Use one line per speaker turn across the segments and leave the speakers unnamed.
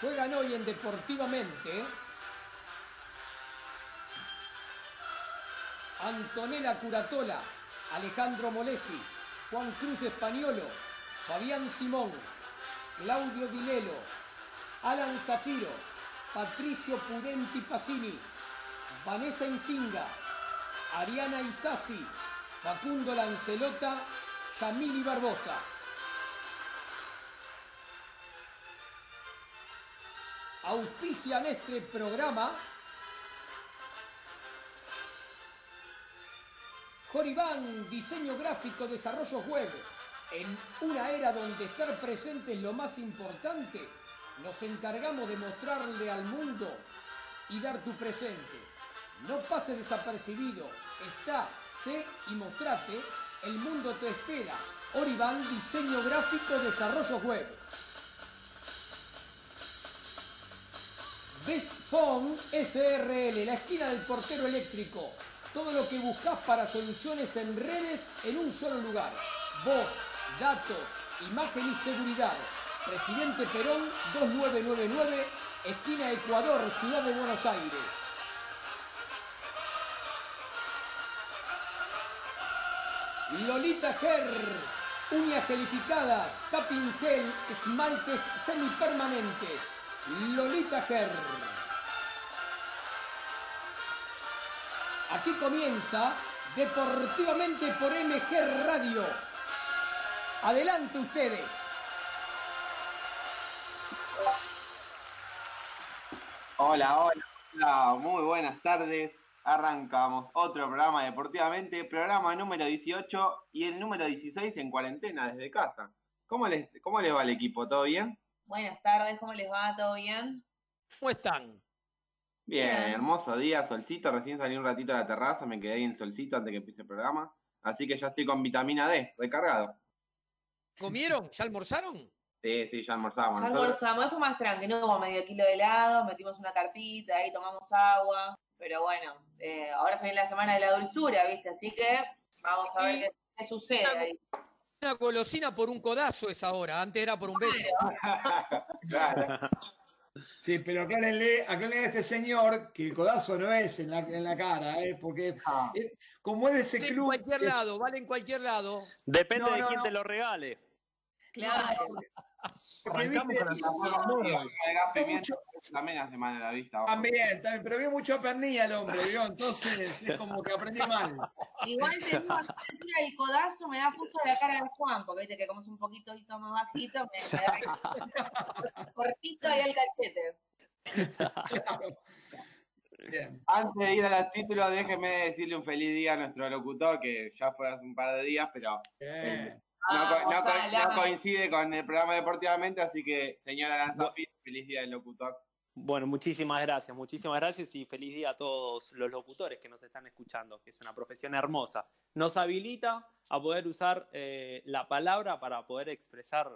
Juegan hoy en Deportivamente Antonella Curatola, Alejandro Molesi, Juan Cruz Españolo, Fabián Simón, Claudio Dilelo, Alan Zafiro, Patricio Pudenti Pasini, Vanessa Insinga, Ariana Isasi, Facundo Lancelota, Yamili Barbosa. Auspician este programa Joribán, diseño gráfico, desarrollo web. En una era donde estar presente es lo más importante, nos encargamos de mostrarle al mundo y dar tu presente. No pase desapercibido, está, sé y mostrate, el mundo te espera. Oribán, diseño gráfico, desarrollo web. Best Phone SRL, la esquina del portero eléctrico. Todo lo que buscas para soluciones en redes en un solo lugar. Voz, datos, imagen y seguridad. Presidente Perón 2999, esquina Ecuador, Ciudad de Buenos Aires. Lolita Ger, uñas gelificadas, tapping gel, esmaltes semipermanentes. Lolita Ger. Aquí comienza Deportivamente por MG Radio. Adelante ustedes.
Hola, hola, hola, muy buenas tardes. Arrancamos otro programa Deportivamente, programa número 18 y el número 16 en cuarentena desde casa. ¿Cómo les, cómo les va el equipo? ¿Todo bien?
Buenas tardes, ¿cómo les va? ¿Todo bien?
¿Cómo están?
Bien, hermoso día, solcito. Recién salí un ratito a la terraza, me quedé ahí en solcito antes que empiece el programa. Así que ya estoy con vitamina D, recargado.
¿Comieron? ¿Ya almorzaron?
Sí, sí, ya almorzamos.
Ya almorzamos, fue más tranqui, no como medio kilo de helado, metimos una cartita, ahí tomamos agua. Pero bueno, eh, ahora se viene la semana de la dulzura, ¿viste? Así que vamos a ver qué, qué sucede ahí.
Una golosina por un codazo es ahora, antes era por un beso.
claro.
Sí, pero aclárenle, aclárenle a este señor que el codazo no es en la, en la cara, ¿eh? porque
Ah.
eh, como es de ese
Vale en
club.
cualquier lado, vale en cualquier lado.
Depende
No,
de
no,
quién
no.
te lo regale.
Claro.
Arrancamos con
también hace mal a la vista. ojo.
También, también, pero vio mucho pernilla el hombre, ¿vio? Entonces es como que aprendí mal.
Igual te digo, a mí el codazo me da justo la cara de Juan, porque viste que como es un poquito más bajito, me, me da cortito ahí el cachete.
Bien.
Antes de ir a los títulos, déjeme decirle un feliz día a nuestro locutor, que ya fue hace un par de días, pero No, co- no co-
Ojalá.
no coincide con el programa deportivamente, así que señora Lanzafi, feliz día del locutor.
Bueno, muchísimas gracias, muchísimas gracias y feliz día a todos los locutores que nos están escuchando, que es una profesión hermosa. Nos habilita a poder usar eh, la palabra para poder expresar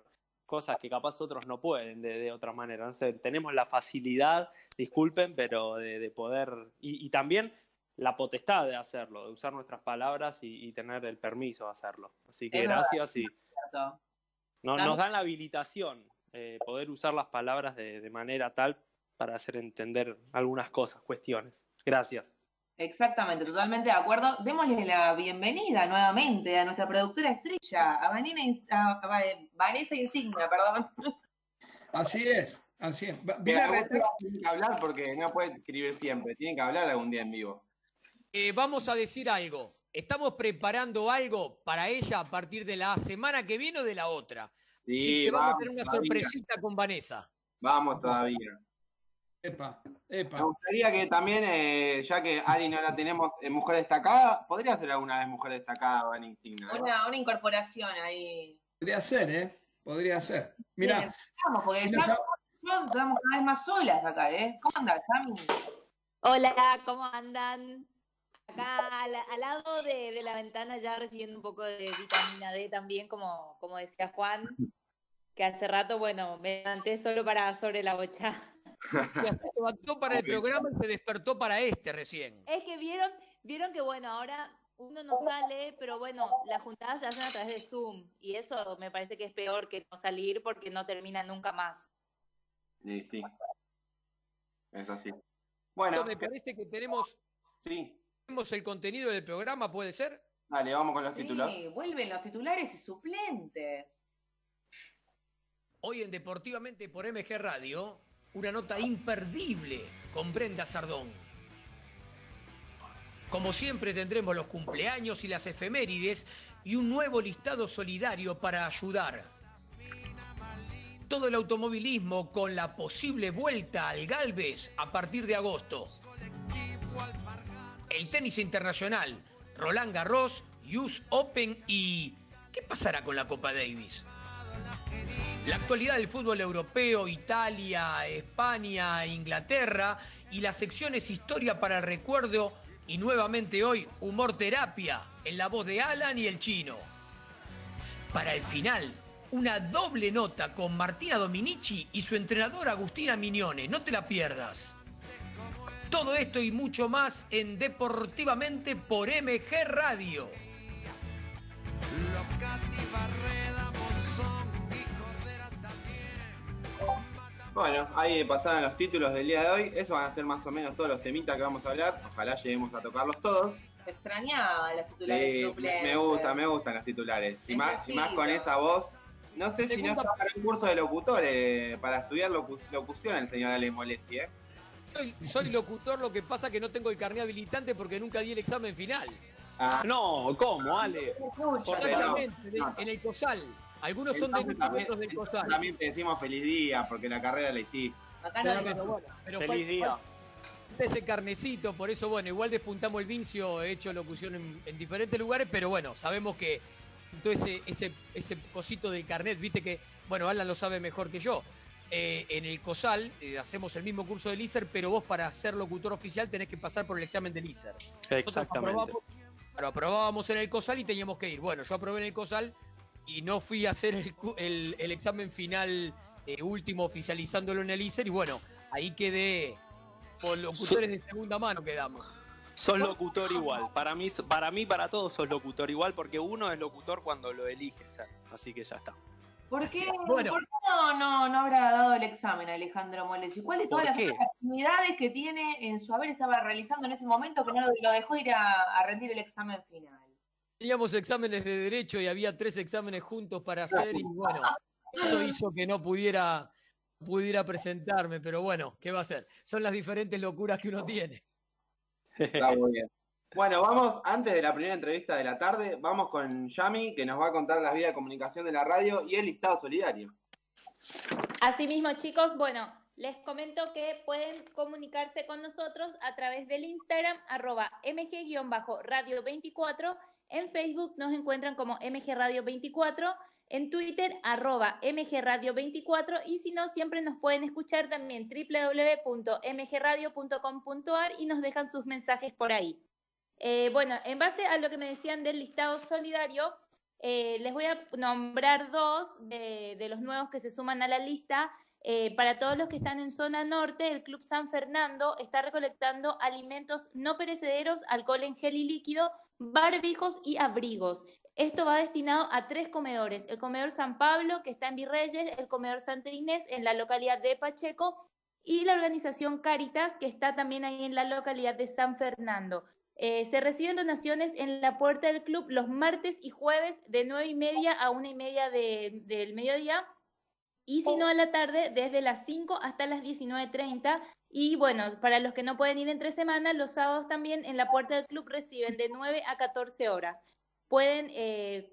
cosas que capaz otros no pueden de, de otra manera. No sé, tenemos la facilidad, disculpen, pero de, de poder, y, y también la potestad de hacerlo, de usar nuestras palabras y, y tener el permiso de hacerlo. Así que
Es verdad.
gracias y no- nos dan la habilitación, eh, poder usar las palabras de, de manera tal para hacer entender algunas cosas, cuestiones. Gracias.
Exactamente, totalmente de acuerdo. Démosle la bienvenida nuevamente a nuestra productora estrella, a, Vanina a- a Vanessa Insignia, perdón.
Así es, así es.
Bien, tiene que hablar porque no puede escribir siempre, tiene que hablar algún día en vivo.
Eh, vamos a decir algo. Estamos preparando algo para ella a partir de la semana que viene o de la otra.
Sí,
Así que vamos, a tener una
todavía,
sorpresita con Vanessa.
Vamos todavía.
Epa,
Me
epa.
gustaría que también, eh, ya que Ari no la tenemos en mujer destacada, podría ser alguna vez mujer destacada, Van Insignia.
Una, una incorporación ahí.
Podría ser, ¿eh? podría ser. Mira,
porque
si nos
estamos cada vez más solas acá, ¿eh? ¿Cómo andás, Cami?
Hola, ¿cómo andan? Acá al, al lado de, de la ventana ya recibiendo un poco de vitamina D también, como, como decía Juan, que hace rato, bueno, me levanté solo para sobre la bocha.
Se levantó para el programa y se despertó para este recién.
Es que vieron, vieron que bueno, ahora uno no sale, pero bueno, las juntadas se hacen a través de Zoom y eso me parece que es peor que no salir porque no termina nunca más.
Sí, sí. Es así. Bueno,
me parece que tenemos,
sí.
Tenemos el contenido del programa, ¿puede ser?
Dale, vamos con los.
Sí, vuelven los titulares y suplentes.
Hoy en Deportivamente por MG Radio, una nota imperdible con Brenda Sardón. Como siempre tendremos los cumpleaños y las efemérides y un nuevo listado solidario para ayudar. Todo el automovilismo con la posible vuelta al Galvez a partir de agosto. El tenis internacional, Roland Garros, US Open y... ¿Qué pasará con la Copa Davis? La actualidad del fútbol europeo, Italia, España, Inglaterra y las secciones Historia para el Recuerdo y nuevamente hoy Humor Terapia en la voz de Alan y el chino. Para el final, una doble nota con Martina Dominici y su entrenador Agustina Mignone. No te la pierdas. Todo esto y mucho más en Deportivamente por MG Radio.
Bueno, ahí pasaron los títulos del día de hoy. Esos van a ser más o menos todos los temitas que vamos a hablar. Ojalá lleguemos a tocarlos todos.
Extrañaba las titulares
Sí, me,
suplentes.
me gusta, me gustan los titulares. Y más, y más con esa voz. No sé si no está para un curso de locutores, para estudiar locu- locución el señor Ale Molesi, ¿eh?
Soy, soy locutor, lo que pasa que no tengo el carnet habilitante porque nunca di el examen final.
Ah,
No, ¿cómo, Ale?
Exactamente,
no.
en el COSAL. Algunos son de
entonces
kilómetros del
entonces
COSAL.
también te decimos feliz día porque la carrera la hiciste.
Acá
Pero,
no
pero bueno, pero
Feliz
fal-
día.
ese carnecito, por eso, bueno, igual despuntamos el vincio, he hecho locución en, en diferentes lugares, pero bueno, sabemos que todo ese, ese, ese cosito del carnet, viste que, bueno, Alan lo sabe mejor que yo. Eh, en el COSAL eh, hacemos el mismo curso del ISER, pero vos para ser locutor oficial tenés que pasar por el examen del ISER.
Exactamente.
aprobamos- claro, aprobábamos en el COSAL y teníamos que ir. Bueno, yo aprobé en el COSAL y no fui a hacer el, cu- el- el examen final eh, último oficializándolo en el ISER y bueno, ahí quedé por locutores de segunda mano quedamos.
Sos locutor igual. Para mí, para mí, para todos sos locutor igual, porque uno es locutor cuando lo elige ser. Así que ya está.
¿Por qué,
Bueno.
por qué no, no, no habrá dado el examen Alejandro Molesi? ¿Cuál de todas
¿Por
las actividades que tiene en su haber estaba realizando en ese momento que no lo, lo dejó ir a, a rendir el examen final?
Teníamos exámenes de derecho y había tres exámenes juntos para hacer y bueno, eso hizo que no pudiera, pudiera presentarme, pero bueno, ¿qué va a hacer? Son las diferentes locuras que uno tiene.
Está muy bien. Bueno, vamos, antes de la primera entrevista de la tarde, vamos con Yami, que nos va a contar las vías de comunicación de la radio y el listado solidario.
Asimismo, chicos, bueno, les comento que pueden comunicarse con nosotros a través del Instagram, arroba mg-radio24. En Facebook nos encuentran como mgradio24. En Twitter, arroba mgradio24. Y si no, siempre nos pueden escuchar también www.mgradio.com.ar y nos dejan sus mensajes por ahí. Eh, bueno, en base a lo que me decían del listado solidario, eh, les voy a nombrar dos de, los nuevos que se suman a la lista. Eh, para todos los que están en zona norte, el Club San Fernando está recolectando alimentos no perecederos, alcohol en gel y líquido, barbijos y abrigos. Esto va destinado a tres comedores. El comedor San Pablo, que está en Virreyes, el comedor Santa Inés, en la localidad de Pacheco, y la organización Caritas, que está también ahí en la localidad de San Fernando. Eh, se reciben donaciones en la puerta del club los martes y jueves de 9 y media a 1 y media de- del mediodía. Y si no, a la tarde, desde las 5 hasta las 19.30. Y bueno, para los que no pueden ir entre semanas, los sábados también en la puerta del club reciben de 9 a 14 horas. Pueden eh,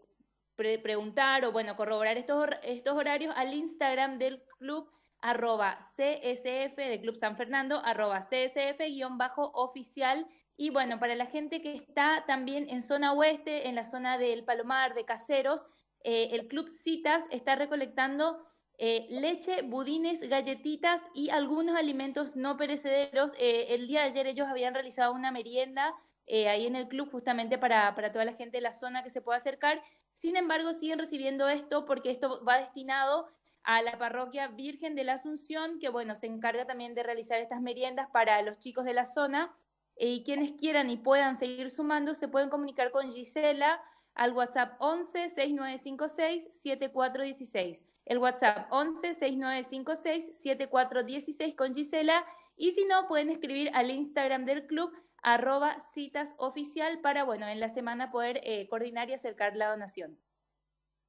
pre- preguntar o bueno, corroborar estos, estos horarios al Instagram del club arroba CSF de Club San Fernando, arroba CSF-oficial. Y bueno, para la gente que está también en zona oeste, en la zona del Palomar, de Caseros, eh, el Club Citas está recolectando eh, leche, budines, galletitas y algunos alimentos no perecederos. Eh, el día de ayer ellos habían realizado una merienda ahí en el club justamente para, para toda la gente de la zona que se pueda acercar. Sin embargo, siguen recibiendo esto porque esto va destinado a la parroquia Virgen de la Asunción, que bueno, se encarga también de realizar estas meriendas para los chicos de la zona. Y quienes quieran y puedan seguir sumando, se pueden comunicar con Gisela al WhatsApp 11 6956 7416. El WhatsApp 11 6956 7416 con Gisela. Y si no, pueden escribir al Instagram del club arroba citas oficial para, bueno, en la semana poder eh, coordinar y acercar la donación.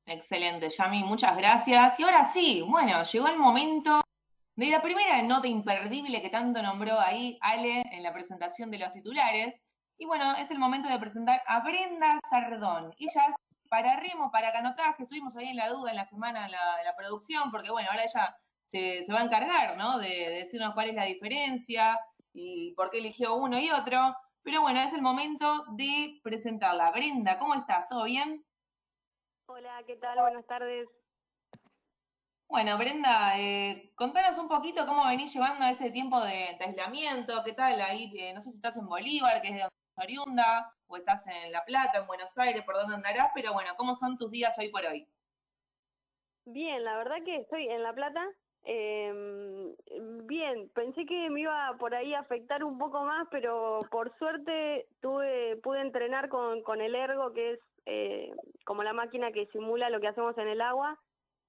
Excelente, Yami, muchas gracias. Y ahora sí, bueno, llegó el momento de la primera nota imperdible que tanto nombró ahí Ale en la presentación de los titulares. Y bueno, es el momento de presentar a Brenda Sardón. Ella es para remo, para canotaje. Estuvimos ahí en la duda en la semana de la, producción, porque bueno, ahora ella se, va a encargar, ¿no? De, de decirnos cuál es la diferencia y por qué eligió uno y otro. Pero bueno, es el momento de presentarla. Brenda, ¿cómo estás? ¿Todo bien?
Hola, ¿qué tal? Buenas tardes.
Bueno, Brenda, eh, contanos un poquito cómo venís llevando este tiempo de, aislamiento, qué tal ahí, eh, no sé si estás en Bolívar, que es de oriunda, o estás en La Plata, en Buenos Aires, por dónde andarás, pero bueno, ¿cómo son tus días hoy por hoy?
Bien, la verdad que estoy en La Plata. Eh, bien, pensé que me iba por ahí a afectar un poco más, pero por suerte tuve, pude entrenar con, con el ergo, que es eh, como la máquina que simula lo que hacemos en el agua.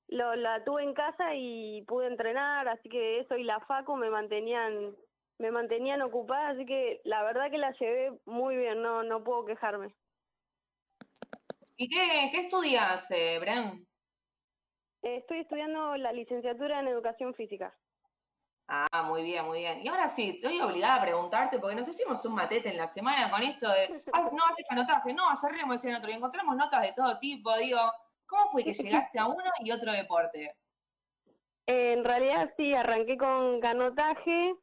Lo, la tuve en casa y pude entrenar, así que eso y la facu me mantenían me mantenían ocupada, así que la verdad que la llevé muy bien, no no puedo quejarme.
¿Y qué, qué estudias, eh, Bren?
estoy estudiando la licenciatura en Educación Física.
Ah, muy bien, muy bien. Y ahora sí, estoy obligada a preguntarte, porque nos hicimos un matete en la semana con esto de, no haces anotaje, no, hacer remo, decían otro, y encontramos notas de todo tipo, digo, ¿cómo fue que llegaste a uno y otro deporte?
En realidad sí, arranqué con canotaje,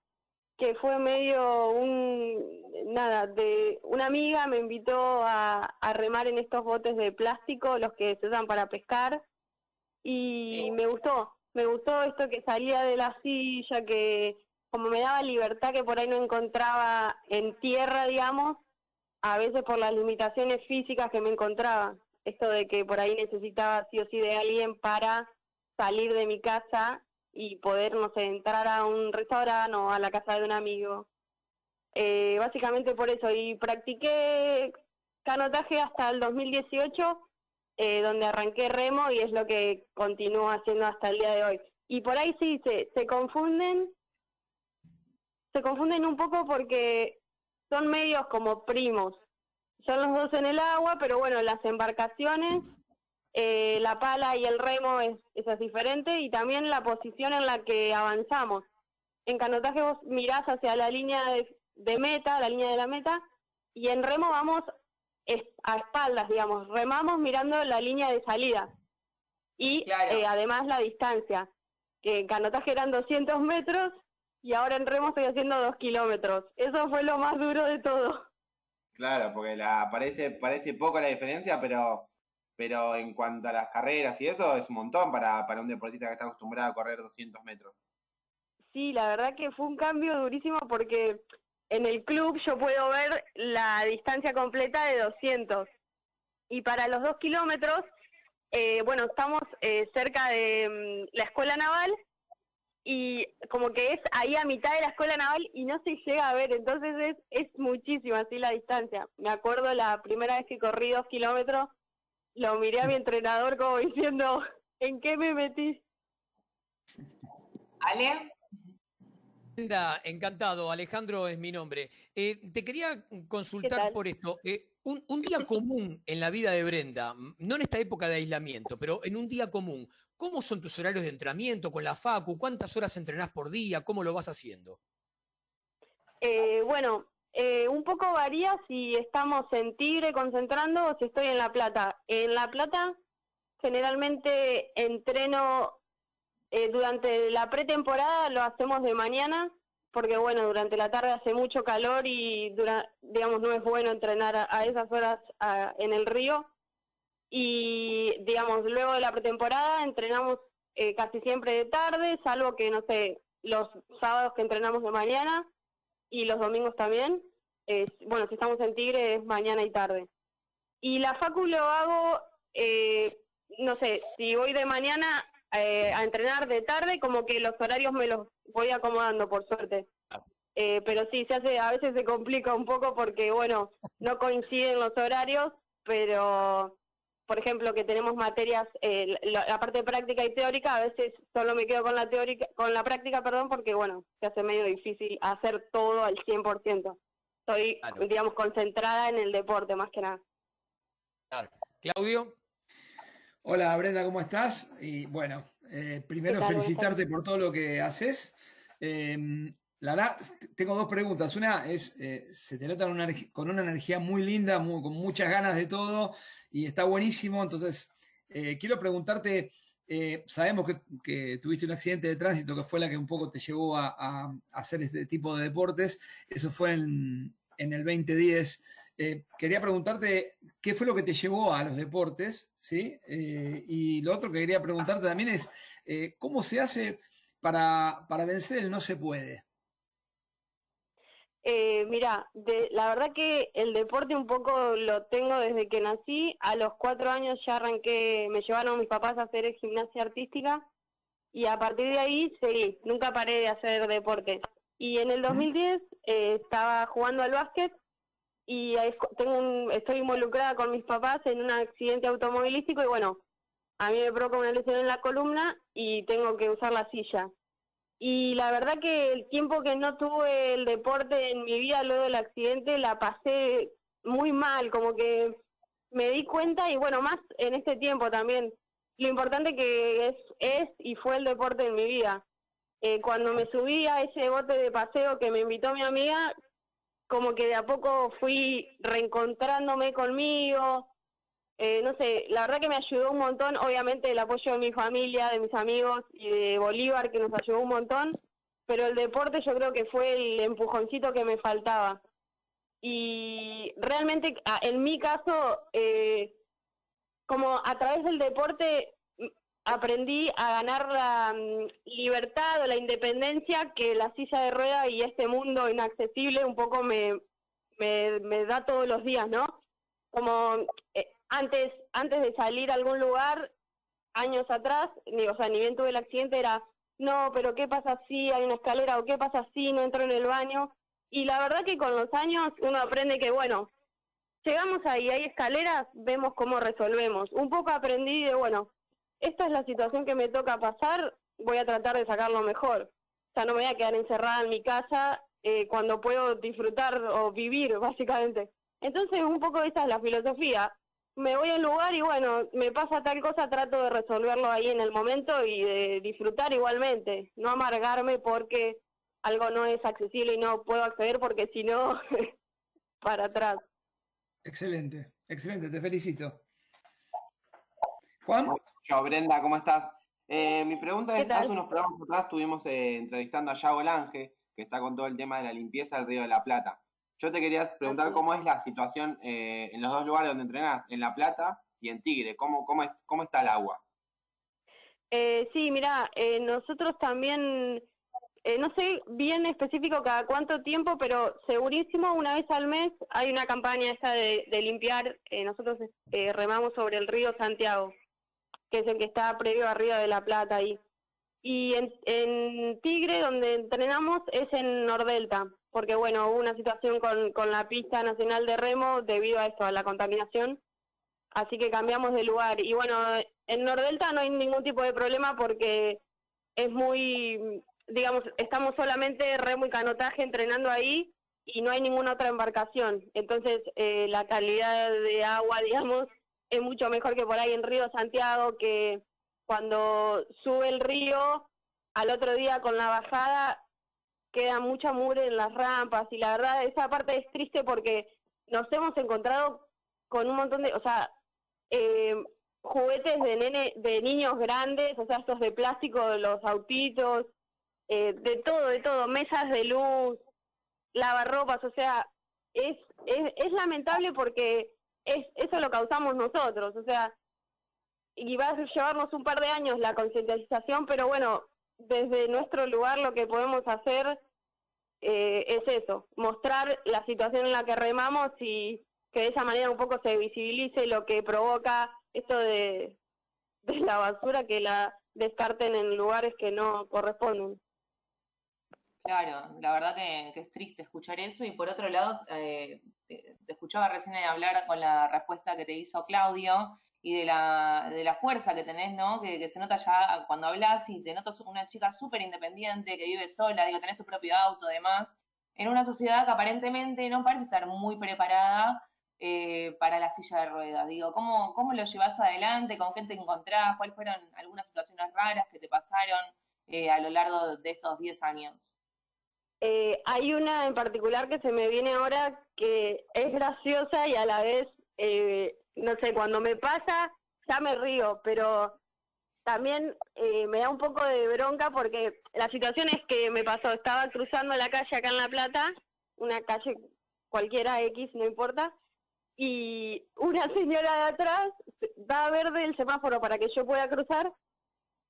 que fue medio un, nada, de una amiga me invitó a, a remar en estos botes de plástico, los que se usan para pescar, y me gustó, me gustó esto que salía de la silla, que como me daba libertad que por ahí no encontraba en tierra, digamos, a veces por las limitaciones físicas que me encontraba. Esto de que por ahí necesitaba sí o sí de alguien para salir de mi casa y poder, no sé, entrar a un restaurante o a la casa de un amigo. Eh, básicamente por eso. Y practiqué canotaje hasta el 2018 eh, donde arranqué remo y es lo que continúo haciendo hasta el día de hoy. Y por ahí sí se, se confunden, se confunden un poco porque son medios como primos. Son los dos en el agua, pero bueno, las embarcaciones, eh, la pala y el remo es, es diferente y también la posición en la que avanzamos. En canotaje vos mirás hacia la línea de, de meta, la línea de la meta, y en remo vamos a espaldas, digamos, remamos mirando la línea de salida. Y eh, además la distancia, que en canotaje eran 200 metros y ahora en remo estoy haciendo 2 kilómetros. Eso fue lo más duro de todo.
Claro, porque la, parece, parece poco la diferencia, pero, pero en cuanto a las carreras y eso, es un montón para, para un deportista que está acostumbrado a correr 200 metros.
Sí, la verdad que fue un cambio durísimo porque en el club yo puedo ver la distancia completa de 200. Y para los dos kilómetros, eh, bueno, estamos eh, cerca de mm, la escuela naval y como que es ahí a mitad de la escuela naval y no se llega a ver, entonces es, es muchísimo así la distancia. Me acuerdo la primera vez que corrí dos kilómetros, lo miré a mi entrenador como diciendo, ¿en qué me metí?
Ale encantado. Alejandro es mi nombre. Eh, te quería consultar por esto. Eh, un, día común en la vida de Brenda, no en esta época de aislamiento, pero en un día común, ¿cómo son tus horarios de entrenamiento con la FACU? ¿Cuántas horas entrenás por día? ¿Cómo lo vas haciendo?
Eh, bueno, un poco varía si estamos en Tigre concentrando o si estoy en La Plata. En La Plata generalmente entreno eh, durante la pretemporada lo hacemos de mañana, porque bueno, durante la tarde hace mucho calor y dura, digamos no es bueno entrenar a, esas horas en el río. y, digamos, luego de la pretemporada entrenamos eh, casi siempre de tarde, salvo que, no sé, los sábados que entrenamos de mañana y los domingos también. Bueno, si estamos en Tigre es mañana y tarde. Y la facu lo hago, eh, no sé, si voy de mañana eh, a entrenar de tarde, como que los horarios me los voy acomodando, por suerte. Eh, pero sí, se hace, a veces se complica un poco porque, bueno, no coinciden los horarios, pero, por ejemplo, que tenemos materias, eh, la, la parte práctica y teórica, a veces solo me quedo con la teórica, con la práctica, perdón, porque, bueno, se hace medio difícil hacer todo al 100%. Estoy,
Claro.
digamos, concentrada en el deporte, más que nada.
Claudio,
Hola Brenda, ¿cómo estás? Y bueno, eh, primero felicitarte por todo lo que haces. Eh, la verdad, tengo dos preguntas. Una es, eh, se te nota una con una energía muy linda, muy- con muchas ganas de todo y está buenísimo. Entonces, eh, quiero preguntarte, sabemos que, que tuviste un accidente de tránsito que fue la que un poco te llevó a, a- a hacer este tipo de deportes. Eso fue en, en el 2010. Eh, quería preguntarte qué fue lo que te llevó a los deportes, ¿sí? Eh, y lo otro que quería preguntarte también es, eh, ¿cómo se hace para, para vencer el no se puede?
Eh, mira, de, la verdad que el deporte un poco lo tengo desde que nací. A los cuatro años ya arranqué, me llevaron mis papás a hacer gimnasia artística y a partir de ahí seguí, nunca paré de hacer deporte. Y en el 2010 eh, estaba jugando al básquet y tengo un- estoy involucrada con mis papás en un accidente automovilístico y bueno, a mí me provoca una lesión en la columna y tengo que usar la silla. Y la verdad que el tiempo que no tuve el deporte en mi vida luego del accidente la pasé muy mal, como que me di cuenta y bueno, más en este tiempo también, lo importante que es, es y fue el deporte en mi vida. Eh, cuando me subí a ese bote de paseo que me invitó mi amiga, como que de a poco fui reencontrándome conmigo, eh, no sé, la verdad que me ayudó un montón, obviamente el apoyo de mi familia, de mis amigos y de Bolívar que nos ayudó un montón, pero el deporte yo creo que fue el empujoncito que me faltaba. Y realmente en mi caso, eh, como a través del deporte aprendí a ganar la mm, libertad o la independencia que la silla de rueda y este mundo inaccesible un poco me, me, me da todos los días, ¿no? Como eh, antes, antes de salir a algún lugar, años atrás, ni, o sea, ni bien tuve el accidente, era, no, pero ¿qué pasa si hay una escalera o qué pasa si no entro en el baño? Y la verdad que con los años uno aprende que, bueno, llegamos ahí, hay escaleras, vemos cómo resolvemos. Un poco aprendí de, bueno, esta es la situación que me toca pasar, voy a tratar de sacarlo mejor. O sea, no me voy a quedar encerrada en mi casa eh, cuando puedo disfrutar o vivir, básicamente. Entonces, un poco esa es la filosofía. Me voy a un lugar y bueno, me pasa tal cosa, trato de resolverlo ahí en el momento y de disfrutar igualmente. No amargarme porque algo no es accesible y no puedo acceder porque si no, para atrás.
Excelente, excelente, te felicito. Juan,
Yo, Brenda, ¿cómo estás? Eh, mi pregunta
¿Qué
es, hace unos programas atrás estuvimos eh, entrevistando a Yago Lange, que está con todo el tema de la limpieza del Río de la Plata. Yo te quería preguntar cómo es la situación eh, en los dos lugares donde entrenás, en La Plata y en Tigre. ¿Cómo, cómo, es, cómo está el agua?
Eh, sí, mira, eh, nosotros también, no sé bien específico cada cuánto tiempo, pero segurísimo una vez al mes hay una campaña esa de, de limpiar. nosotros remamos sobre el río Santiago, que es el que está previo a Río de la Plata ahí. Y en, en Tigre, donde entrenamos, es en Nordelta, porque bueno, hubo una situación con, con la pista nacional de remo debido a esto, a la contaminación. Así que cambiamos de lugar. Y bueno, en Nordelta no hay ningún tipo de problema porque es muy, digamos, estamos solamente remo y canotaje entrenando ahí y no hay ninguna otra embarcación. Entonces, eh, la calidad de agua, digamos, es mucho mejor que por ahí en Río Santiago, que cuando sube el río, al otro día con la bajada, queda mucha mugre en las rampas. Y la verdad, esa parte es triste porque nos hemos encontrado con un montón de, o sea, eh, juguetes de nene, de niños grandes, o sea, estos de plástico, los autitos, eh, de todo, de todo, mesas de luz, lavarropas, o sea, es, es, es lamentable porque es, eso lo causamos nosotros, o sea, y va a llevarnos un par de años la concientización, pero bueno, desde nuestro lugar lo que podemos hacer eh, es eso, mostrar la situación en la que remamos y que de esa manera un poco se visibilice lo que provoca esto de, de la basura que la descarten en lugares que no corresponden.
Claro, la verdad que, es triste escuchar eso y por otro lado, eh, te, escuchaba recién hablar con la respuesta que te hizo Claudio y de la, de la fuerza que tenés, ¿no? Que, se nota ya cuando hablas y te notas una chica súper independiente, que vive sola, digo, tenés tu propio auto, además, en una sociedad que aparentemente no parece estar muy preparada eh, para la silla de ruedas. Digo, ¿cómo, ¿cómo lo llevas adelante? ¿Con qué te encontrás? ¿Cuáles fueron algunas situaciones raras que te pasaron eh, a lo largo de estos 10 años?
Eh, hay una en particular que se me viene ahora que es graciosa y a la vez, eh, no sé, cuando me pasa ya me río, pero también eh, me da un poco de bronca porque la situación es que me pasó, estaba cruzando la calle acá en La Plata, una calle cualquiera X, no importa, y una señora de atrás da verde el semáforo para que yo pueda cruzar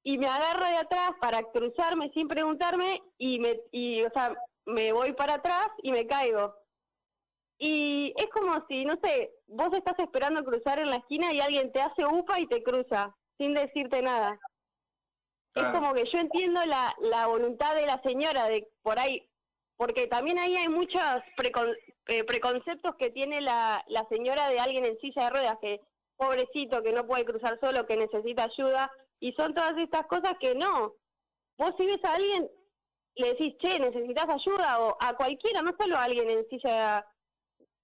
y me agarro de atrás para cruzarme sin preguntarme y me y o sea me voy para atrás y me caigo. Y es como si no sé vos estás esperando cruzar en la esquina y alguien te hace upa y te cruza sin decirte nada. Es como que yo entiendo la la voluntad de la señora de por ahí porque también ahí hay muchos eh, preconceptos que tiene la, la señora de alguien en silla de ruedas que pobrecito que no puede cruzar solo que necesita ayuda y son todas estas cosas que no. Vos si ves a alguien, le decís, che, necesitas ayuda, o a cualquiera, no solo a alguien en silla,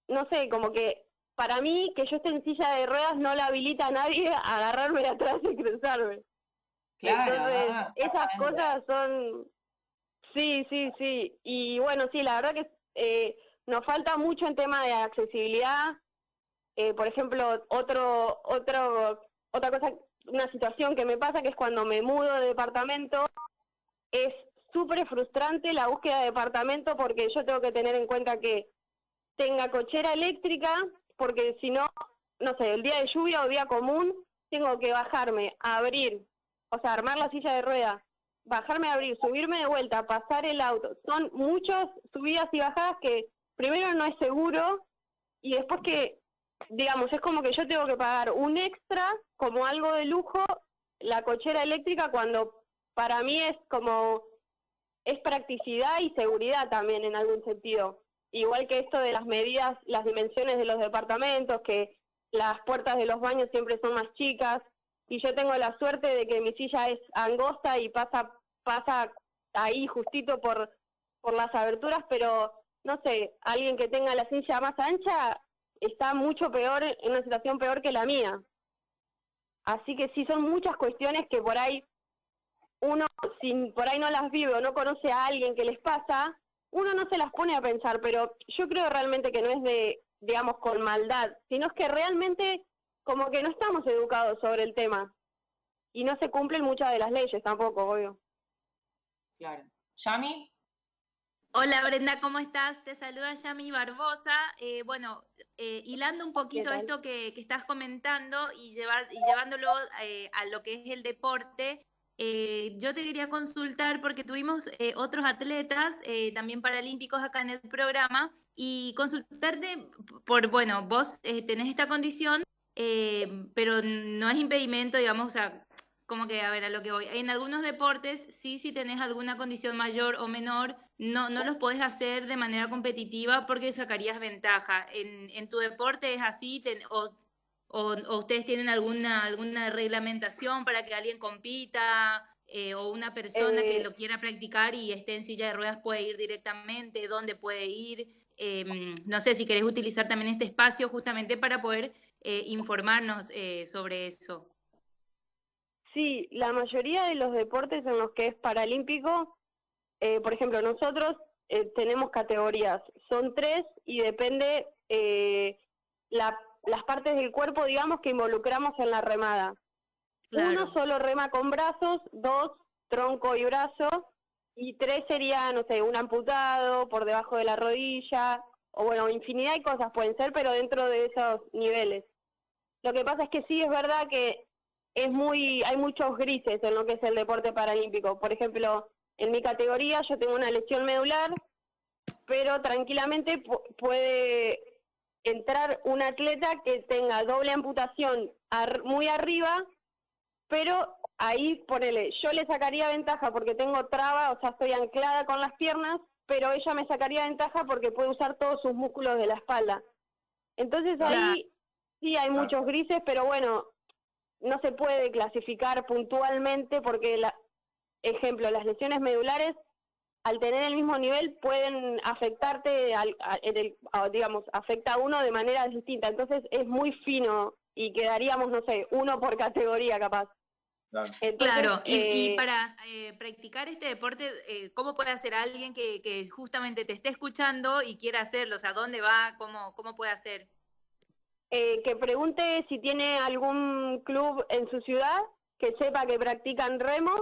no sé, como que para mí que yo esté en silla de ruedas no la habilita a nadie a agarrarme de atrás y cruzarme.
Claro,
Entonces,
ah,
esas cosas son... Sí, sí, sí. Y bueno, sí, la verdad que eh, nos falta mucho en tema de accesibilidad. Eh, por ejemplo, otro, otro, otra cosa una situación que me pasa, que es cuando me mudo de departamento, es súper frustrante la búsqueda de departamento porque yo tengo que tener en cuenta que tenga cochera eléctrica, porque si no, no sé, el día de lluvia o día común, tengo que bajarme, abrir, o sea, armar la silla de ruedas, bajarme a abrir, subirme de vuelta, pasar el auto. Son muchas subidas y bajadas que primero no es seguro y después que digamos, es como que yo tengo que pagar un extra como algo de lujo la cochera eléctrica cuando para mí es como es practicidad y seguridad también en algún sentido. Igual que esto de las medidas, las dimensiones de los departamentos, que las puertas de los baños siempre son más chicas y yo tengo la suerte de que mi silla es angosta y pasa pasa ahí justito por por las aberturas, pero no sé, alguien que tenga la silla más ancha está mucho peor, en una situación peor que la mía. Así que sí, son muchas cuestiones que por ahí uno, si por ahí no las vive o no conoce a alguien que les pasa, uno no se las pone a pensar, pero yo creo realmente que no es de, digamos, con maldad, sino es que realmente como que no estamos educados sobre el tema y no se cumplen muchas de las leyes tampoco, obvio.
Claro. ¿Yami?
Hola Brenda, ¿cómo estás? Te saluda Yami Barbosa. Eh, bueno, eh, hilando un poquito esto que, estás comentando y, llevar, y llevándolo eh, a lo que es el deporte, yo te quería consultar porque tuvimos otros atletas, también paralímpicos acá en el programa, y consultarte por, bueno, vos tenés esta condición, pero no es impedimento, digamos, o sea, como que, a ver, a lo que voy. En algunos deportes, sí, si tenés alguna condición mayor o menor, no, no los podés hacer de manera competitiva porque sacarías ventaja. ¿En, en tu deporte es así? o, o, ustedes tienen alguna, alguna reglamentación para que alguien compita? Eh, o una persona que
eh.
lo quiera practicar y esté en silla de ruedas puede ir directamente, dónde puede ir. Em, no sé si querés utilizar también este espacio justamente para poder eh, informarnos sobre eso.
Sí, la mayoría de los deportes en los que es paralímpico, eh, por ejemplo, nosotros eh, tenemos categorías, son tres y depende eh, la, las partes del cuerpo, digamos, que involucramos en la remada. Uno solo rema con brazos, dos tronco y brazo, y tres sería, no sé, un amputado por debajo de la rodilla, o bueno, infinidad de cosas pueden ser, pero dentro de esos niveles. Lo que pasa es que sí es verdad que es muy, hay muchos grises en lo que es el deporte paralímpico. Por ejemplo, en mi categoría yo tengo una lesión medular, pero tranquilamente puede entrar un atleta que tenga doble amputación muy arriba, pero ahí ponele, yo le sacaría ventaja porque tengo traba, o sea, estoy anclada con las piernas, pero ella me sacaría ventaja porque puede usar todos sus músculos de la espalda. Entonces ahí sí hay muchos grises, pero bueno, no se puede clasificar puntualmente porque, la, ejemplo, las lesiones medulares, al tener el mismo nivel, pueden afectarte, al, digamos, afecta a uno de manera distinta. Entonces es muy fino y quedaríamos, no sé, uno por categoría capaz.
Claro, y, eh, para eh, practicar este deporte, eh, ¿cómo puede hacer alguien que, que, justamente te esté escuchando y quiera hacerlo? O sea, ¿dónde va? ¿Cómo, cómo puede hacer?
Eh, que pregunte si tiene algún club en su ciudad que sepa que practican remo,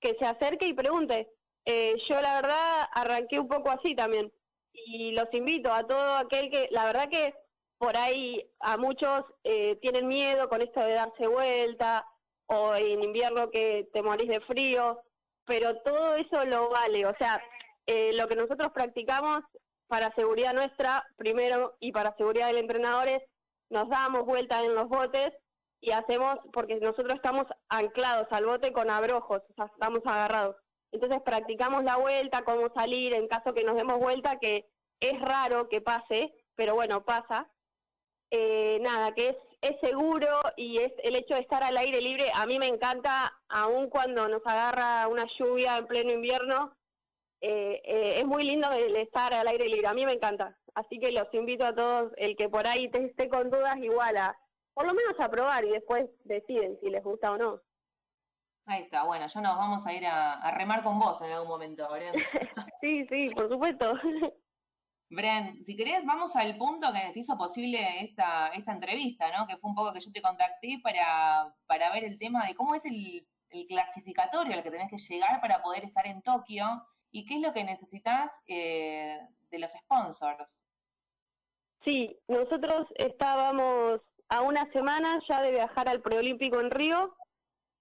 que se acerque y pregunte. Eh, yo la verdad arranqué un poco así también y los invito a todo aquel que, la verdad que por ahí a muchos eh, tienen miedo con esto de darse vuelta o en invierno que te morís de frío, pero todo eso lo vale, o sea, lo que nosotros practicamos para seguridad nuestra primero y para seguridad del entrenador es nos damos vuelta en los botes y hacemos, porque nosotros estamos anclados al bote con abrojos, o sea, estamos agarrados. Entonces practicamos la vuelta, cómo salir en caso que nos demos vuelta, que es raro que pase, pero bueno, pasa. Eh, nada, que es, es seguro y es el hecho de estar al aire libre, a mí me encanta, aun cuando nos agarra una lluvia en pleno invierno, eh, eh, es muy lindo el estar al aire libre, a mí me encanta. Así que los invito a todos, el que por ahí te esté con dudas, igual a, por lo menos a probar y después deciden si les gusta o no.
Ahí está, bueno, ya nos vamos a ir a, remar con vos en algún momento, Bren.
sí, sí, por supuesto.
Bren, si querés, vamos al punto que te hizo posible esta, esta entrevista, ¿no? Que fue un poco que yo te contacté para, para ver el tema de cómo es el, el clasificatorio al que tenés que llegar para poder estar en Tokio y qué es lo que necesitas eh, de los sponsors.
Sí, nosotros estábamos a una semana ya de viajar al preolímpico en Río.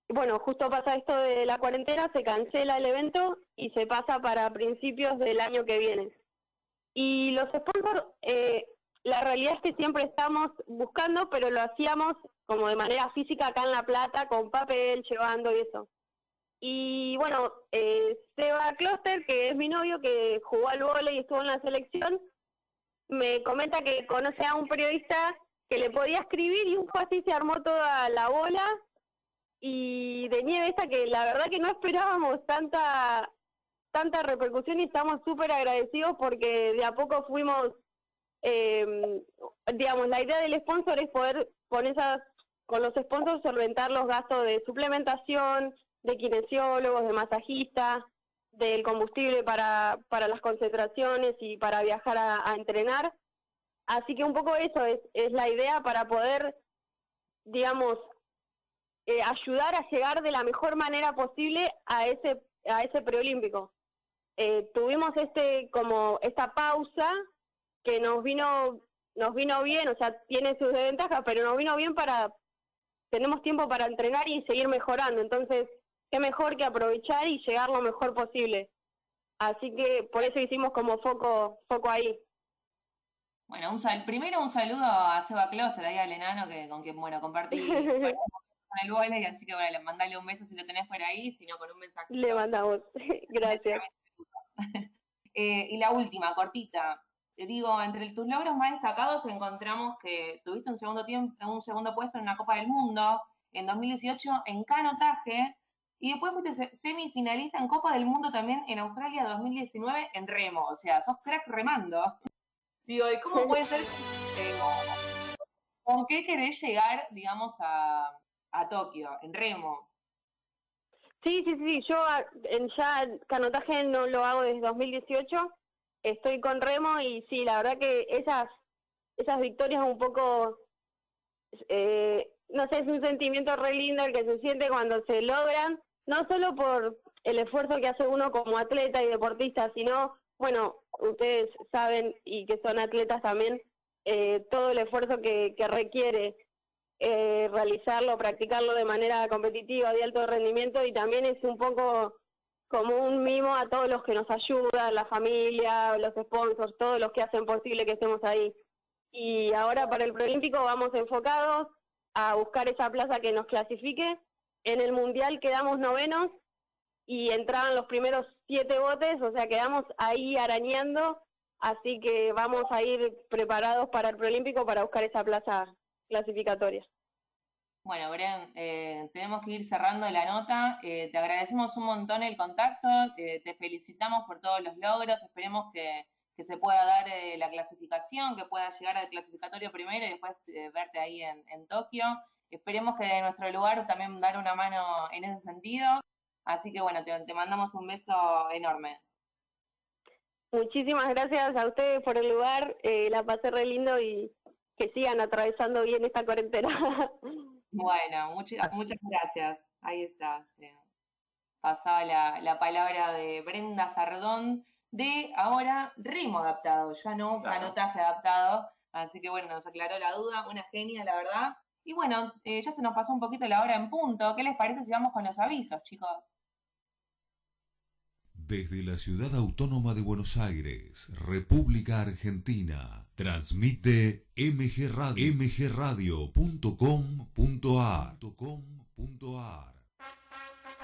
Bueno, justo pasa esto de la cuarentena, se cancela el evento y se pasa para principios del año que viene. Y los sponsors, eh, la realidad es que siempre estamos buscando, pero lo hacíamos como de manera física acá en La Plata, con papel, llevando y eso. Y bueno, eh, Seba Kloster, que es mi novio, que jugó al vole y estuvo en la selección, me comenta que conoce a un periodista que le podía escribir y un poco así se armó toda la bola y de nieve esa que la verdad que no esperábamos tanta tanta repercusión y estamos súper agradecidos porque de a poco fuimos eh, digamos la idea del sponsor es poder con esas con los sponsors solventar los gastos de suplementación de kinesiólogos de masajistas del combustible para, para las concentraciones y para viajar a, entrenar. Así que un poco eso es, es la idea para poder, digamos, eh, ayudar a llegar de la mejor manera posible a ese, a ese preolímpico. Eh, tuvimos este como esta pausa que nos vino nos vino bien, o sea, tiene sus desventajas, pero nos vino bien para tenemos tiempo para entrenar y seguir mejorando. Entonces, qué mejor que aprovechar y llegar lo mejor posible. Así que por eso hicimos como foco, foco ahí.
Bueno, un sal primero un saludo a Seba Kloster, ahí al enano, que, con quien, bueno, compartí con el boiler, así que bueno, mandale un beso si lo tenés por ahí, sino con un mensaje.
Le mandamos, gracias.
eh, y la última, cortita. Te digo, entre tus logros más destacados encontramos que tuviste un segundo tiempo, un segundo puesto en una Copa del Mundo en 2018 en canotaje y después fuiste semifinalista en Copa del Mundo también en Australia 2019 en remo. O sea, sos crack remando. Digo, ¿y cómo puede ser? ¿Con qué querés llegar, digamos, a, a Tokio, en remo?
Sí, sí, sí. Yo en ya canotaje no lo hago desde 2018. Estoy con remo y sí, la verdad que esas, esas victorias un poco... Eh, no sé, es un sentimiento re lindo el que se siente cuando se logran no solo por el esfuerzo que hace uno como atleta y deportista, sino, bueno, ustedes saben y que son atletas también, eh, todo el esfuerzo que, requiere eh, realizarlo, practicarlo de manera competitiva, de alto rendimiento y también es un poco como un mimo a todos los que nos ayudan, la familia, los sponsors, todos los que hacen posible que estemos ahí. Y ahora para el Proolímpico vamos enfocados a buscar esa plaza que nos clasifique. En el Mundial quedamos novenos y entraban los primeros siete botes, o sea, quedamos ahí arañando, así que vamos a ir preparados para el Proolímpico para buscar esa plaza clasificatoria.
Bueno, Bren, eh, tenemos que ir cerrando la nota. Eh, te agradecemos un montón el contacto, eh, te felicitamos por todos los logros, esperemos que, se pueda dar la clasificación, que pueda llegar al clasificatorio primero y después verte ahí en, Tokio. Esperemos que de nuestro lugar también dar una mano en ese sentido. Así que bueno, te, te mandamos un beso enorme.
Muchísimas gracias a ustedes por el lugar, la pasé re lindo y que sigan atravesando bien esta cuarentena.
Bueno, muchas, muchas gracias. Ahí está. Pasaba la, la, palabra de Brenda Sardón de ahora ritmo adaptado, ya no canotaje adaptado. Así que bueno, nos aclaró la duda, una genia, la verdad. Y bueno, eh, ya se nos pasó un poquito la hora en punto. ¿Qué les parece si vamos con los avisos, chicos?
Desde la ciudad autónoma de Buenos Aires, República Argentina, transmite MG Radio, mgradio.com.ar.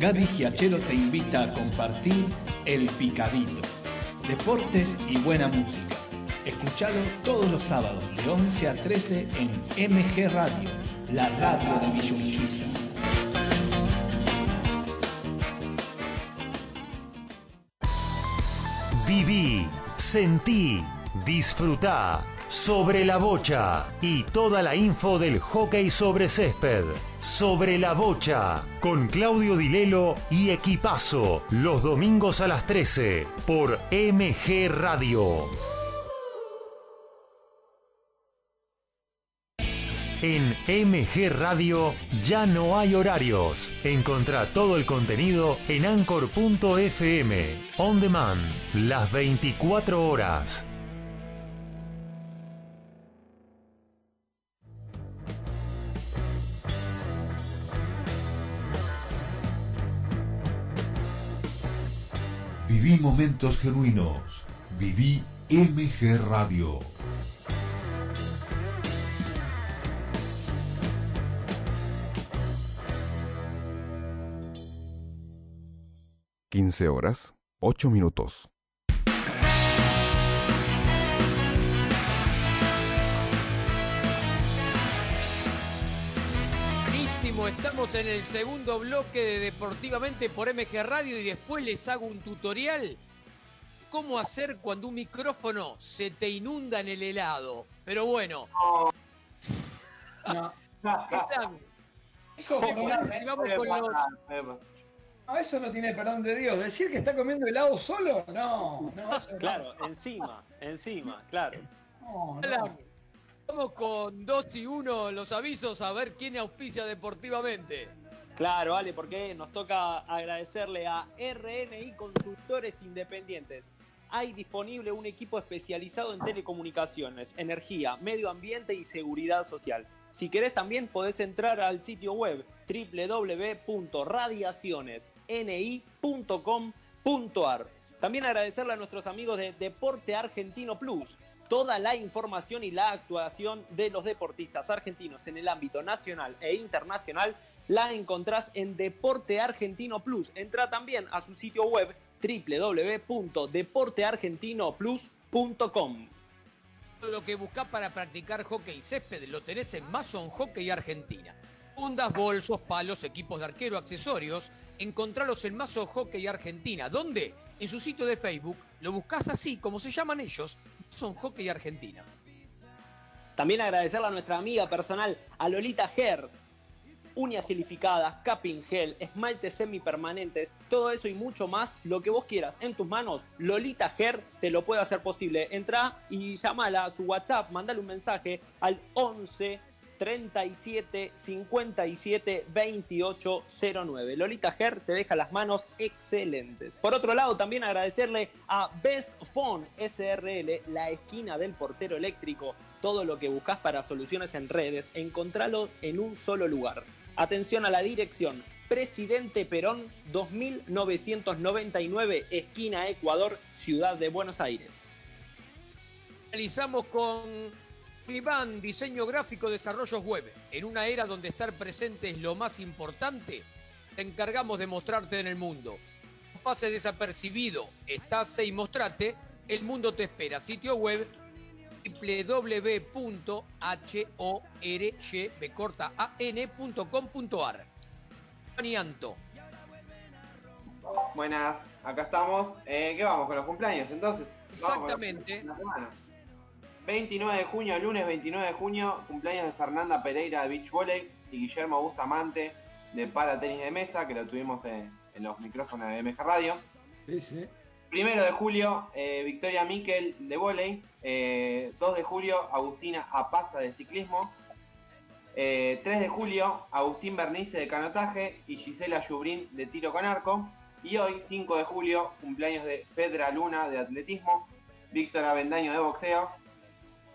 Gaby Giachero te invita a compartir El Picadito, deportes y buena música. Escuchalo todos los sábados de 11 a 13 en MG Radio, la radio de Villurquiza.
Viví, sentí, disfrutá sobre la Bocha y toda la info del hockey sobre césped. Sobre la Bocha con Claudio Dilelo y Equipazo los domingos a las 13 por MG Radio. En MG Radio ya no hay horarios. Encontrá todo el contenido en anchor.fm, on demand, las 24 horas.
Viví momentos genuinos. Viví MG Radio.
Quince horas, ocho minutos.
Buenísimo, estamos en el segundo bloque de Deportivamente por MG Radio y después les hago un tutorial cómo hacer cuando un micrófono se te inunda en el helado. Pero bueno.
No.
Están-
Eso,
¿Qué
no,
parece? Vamos con los-
no, eso no tiene perdón de Dios. Decir que está comiendo helado solo, no, no. eso no.
Claro, encima, encima, claro.
No, no.
Vamos con 2 y 1 los avisos a ver quién auspicia deportivamente.
Claro, Ale, porque nos toca agradecerle a RNI Consultores Independientes. Hay disponible un equipo especializado en telecomunicaciones, energía, medio ambiente y seguridad social. Si querés también podés entrar al sitio web www.radiacionesni.com.ar. También agradecerle a nuestros amigos de Deporte Argentino Plus. Toda la información y la actuación de los deportistas argentinos en el ámbito nacional e internacional la encontrás en Deporte Argentino Plus. Entra también a su sitio web www.deporteargentinoplus.com.
Lo que buscás para practicar hockey césped lo tenés en Mason Hockey Argentina. Fundas, bolsos, palos, equipos de arquero, accesorios. Encontralos en Mason Hockey Argentina. ¿Dónde? En su sitio de Facebook. Lo buscás así, como se llaman ellos, Mason Hockey Argentina.
También agradecerle a nuestra amiga personal, a Lolita Ger. Uñas gelificadas, capping gel, esmaltes semipermanentes, todo eso y mucho más, lo que vos quieras en tus manos, Lolita Ger te lo puede hacer posible. Entra y llamala a su WhatsApp, mandale un mensaje al 11 37 57 28 09. Lolita Ger te deja las manos excelentes. Por otro lado, también agradecerle a Best Phone SRL, la esquina del portero eléctrico. Todo lo que buscas para soluciones en redes, encontralo en un solo lugar. Atención a la dirección. Presidente Perón 2999, esquina Ecuador, Ciudad de Buenos Aires.
Finalizamos con Iván, diseño gráfico, desarrollos web. En una era donde estar presente es lo más importante, te encargamos de mostrarte en el mundo. No pases desapercibido, estás y mostrate, el mundo te espera. Sitio web www.horban.com.ar Anianto.
Buenas, acá estamos. Eh, ¿Qué vamos con los cumpleaños entonces?
Exactamente.
29 de junio, lunes 29 de junio, cumpleaños de Fernanda Pereira de Beach Volley y Guillermo Bustamante de Para Tenis de Mesa, que lo tuvimos en, en los micrófonos de MG Radio.
Sí, sí.
Primero de julio, eh, Victoria Miquel de volei. Eh, 2 de julio, Agustina Apaza de ciclismo. Eh, 3 de julio, Agustín Bernice de canotaje y Gisela Yubrín de tiro con arco. Y hoy, 5 de julio, cumpleaños de Pedra Luna de atletismo, Víctor Avendaño de boxeo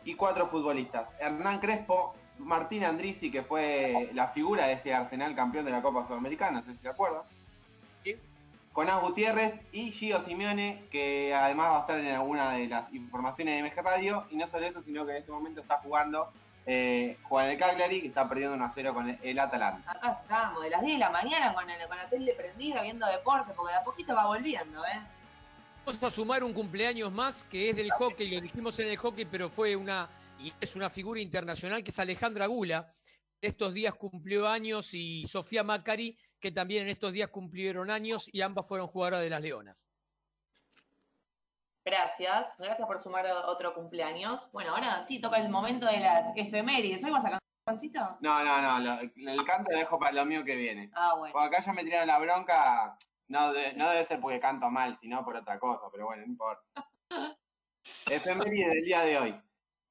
y cuatro futbolistas. Hernán Crespo, Martín Andrisi, que fue la figura de ese Arsenal campeón de la Copa Sudamericana, no sé si se acuerdan. Conás Gutiérrez y Gio Simeone, que además va a estar en alguna de las informaciones de MG Radio. Y no solo eso, sino que en este momento está jugando eh, Juan el Cagliari, que está perdiendo 1 a 0 con el, el Atalanta.
Acá estamos, de las 10 de la mañana con, el- con la tele prendida, viendo deporte, porque de a poquito va volviendo, ¿eh?
Vamos a sumar un cumpleaños más que es del hockey, lo dijimos en el hockey, pero fue una y es una figura internacional que es Alejandra Gula. En estos días cumplió años y Sofía Macari, que también en estos días cumplieron años y ambas fueron jugadoras de las Leonas.
Gracias, gracias por sumar otro cumpleaños. Bueno, ahora sí, toca el momento de las efemérides. ¿Hoy vas a cantar, Juancito?
No, no, no, lo- el canto lo dejo para lo mío que viene.
Ah, bueno.
Porque acá ya me tiraron la bronca, no, de- no debe ser porque canto mal, sino por otra cosa, pero bueno, no importa. Efeméride del día de hoy.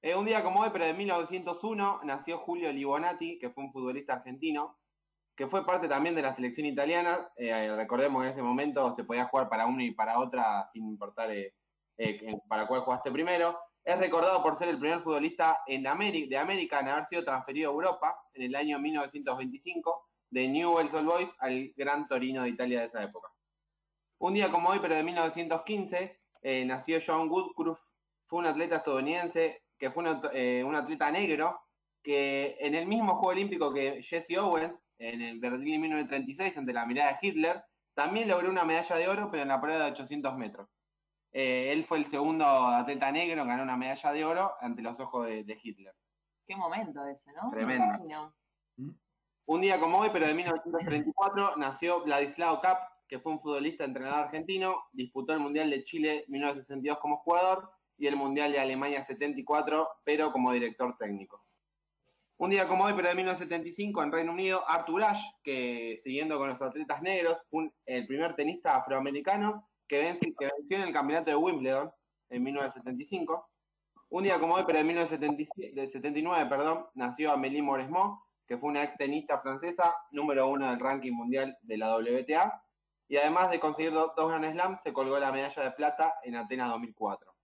Eh, un día como hoy, pero de 1901, nació Julio Libonati, que fue un futbolista argentino, que fue parte también de la selección italiana. Eh, recordemos que en ese momento se podía jugar para una y para otra sin importar eh, eh, para cuál jugaste primero. Es recordado por ser el primer futbolista en América, de América en haber sido transferido a Europa en el año 1925, de Newell's Old Boys al Gran Torino de Italia de esa época. Un día como hoy, pero de 1915, nació John Woodcroft, fue un atleta estadounidense que fue un atleta negro que en el mismo Juego Olímpico que Jesse Owens, en el Berlín 1936, ante la mirada de Hitler, también logró una medalla de oro, pero en la prueba de 800 metros. Eh, él fue el segundo atleta negro en ganar una medalla de oro ante los ojos de, Hitler.
Qué momento ese, ¿no?
Tremendo. Un día como hoy, pero de 1934, nació Vladislao Kapp, que fue un futbolista entrenador argentino, disputó el Mundial de Chile 1962 como jugador y el Mundial de Alemania 74, pero como director técnico. Un día como hoy, pero de 1975, en Reino Unido, Arthur Ashe, que siguiendo con los atletas negros, fue el primer tenista afroamericano que, venció, en el campeonato de Wimbledon en 1975. Un día como hoy, pero de 1979, perdón, nació Amélie Mauresmo, que fue una ex tenista francesa, número uno del ranking mundial de la WTA, y además de conseguir dos Grand Slams, se colgó la medalla de plata en Atenas 2004.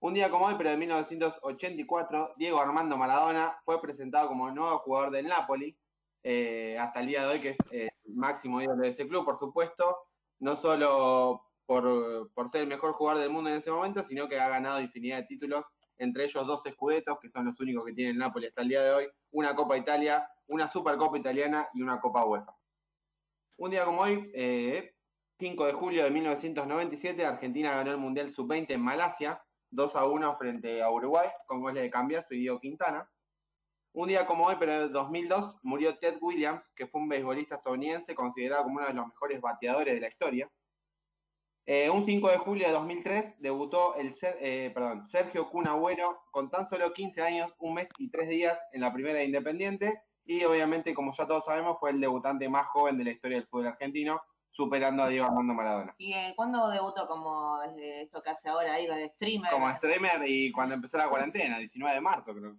Un día como hoy, pero de 1984, Diego Armando Maradona fue presentado como nuevo jugador del Napoli, eh, hasta el día de hoy, que es el máximo ídolo de ese club, por supuesto, no solo por, ser el mejor jugador del mundo en ese momento, sino que ha ganado infinidad de títulos, entre ellos dos escudetos, que son los únicos que tiene el Napoli hasta el día de hoy, una Copa Italia, una Supercopa Italiana y una Copa UEFA. Un día como hoy, 5 eh, de julio de 1997, Argentina ganó el Mundial Sub-20 en Malasia, 2 a 1 frente a Uruguay, con goles de Cambiaso y Diego Quintana. Un día como hoy, pero en 2002, murió Ted Williams, que fue un beisbolista estadounidense considerado como uno de los mejores bateadores de la historia. Eh, un 5 de julio de 2003 debutó el eh, perdón, Sergio Cunagüero con tan solo 15 años, un mes y tres días en la primera de Independiente y obviamente, como ya todos sabemos, fue el debutante más joven de la historia del fútbol argentino, superando a Diego Armando Maradona.
¿Y eh, cuándo debutó como esto que hace ahora, digo, de streamer?
Como streamer y cuando empezó la cuarentena, 19 de marzo creo.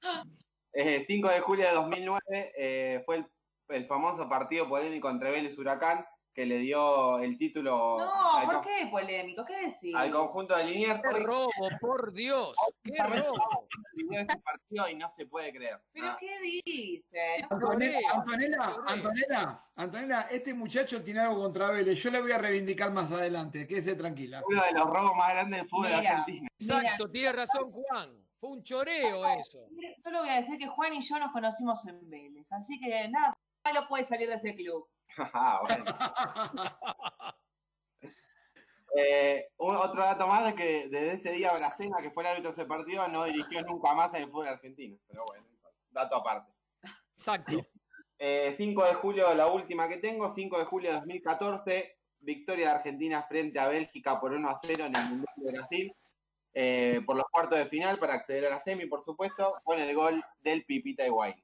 5 de julio de 2009 eh, fue el, el, famoso partido polémico entre Vélez y Huracán que le dio el título.
No, ¿por qué polémico? ¿Qué decís?
Al conjunto de Liniers.
¡Qué robo, por Dios! ¡Qué robo!
este partido y no se puede creer.
¿Pero
ah.
qué dice?
Antonella, Antonella, Antonella, Antonella, este muchacho tiene algo contra Vélez. Yo le voy a reivindicar más adelante. Quédese tranquila.
Uno de los robos más grandes del fútbol argentino.
Exacto, tiene razón Juan. Fue un choreo eso.
Solo voy a decir que Juan y yo nos conocimos en Vélez. Así que nada, malo puede salir de ese club.
Eh, otro dato más es que desde ese día Bracena, que fue el árbitro de ese partido, no dirigió nunca más en el fútbol argentino. Pero bueno, dato aparte.
Exacto. 5
eh, de julio, la última que tengo, 5 de julio de 2014, victoria de Argentina frente a Bélgica por 1 a 0 en el Mundial de Brasil. Eh, por los cuartos de final para acceder a la semi, por supuesto, con el gol del Pipita Higuaín.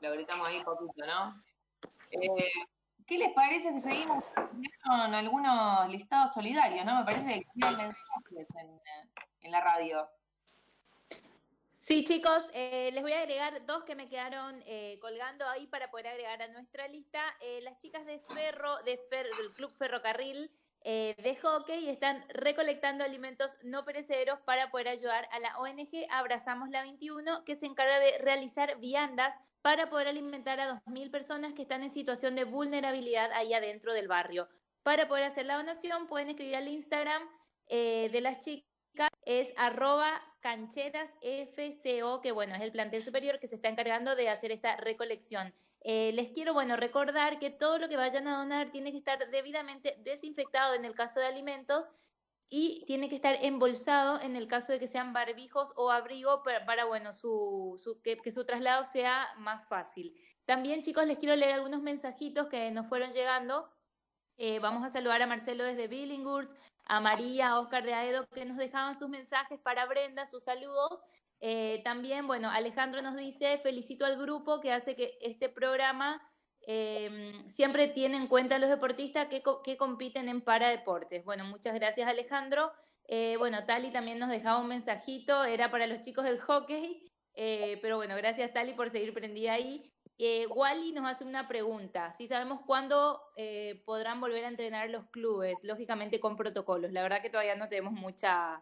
Lo gritamos ahí poquito, ¿no? Eh, ¿Qué les parece si seguimos con algunos listados solidarios? ¿no? Me parece que hay mensajes en, la radio.
Sí, chicos, eh, les voy a agregar dos que me quedaron eh, colgando ahí para poder agregar a nuestra lista. las chicas de Ferro, de del Club Ferrocarril de hockey están recolectando alimentos no perecederos para poder ayudar a la ONG Abrazamos la 21, que se encarga de realizar viandas para poder alimentar a 2.000 personas que están en situación de vulnerabilidad ahí adentro del barrio. Para poder hacer la donación pueden escribir al Instagram eh, de las chicas, es arroba cancherasfco, que bueno, es el plantel superior que se está encargando de hacer esta recolección. Eh, les quiero, bueno, recordar que todo lo que vayan a donar tiene que estar debidamente desinfectado en el caso de alimentos y tiene que estar embolsado en el caso de que sean barbijos o abrigo para, bueno, su, que, su traslado sea más fácil. También, chicos, les quiero leer algunos mensajitos que nos fueron llegando. Eh, vamos a saludar a Marcelo desde Billinghurst, a María, a Oscar de Aedo, que nos dejaban sus mensajes para Brenda, sus saludos. Eh, también, bueno, Alejandro nos dice, felicito al grupo que hace que este programa Em, siempre tiene en cuenta a los deportistas que, que compiten en paradeportes. Bueno, muchas gracias Alejandro. Eh, bueno, Tali también nos dejaba un mensajito, era para los chicos del hockey, eh, pero bueno, gracias Tali por seguir prendida ahí. Eh, Wally nos hace una pregunta, si sabemos cuándo eh, podrán volver a entrenar los clubes, lógicamente con protocolos. La verdad que todavía no tenemos mucha,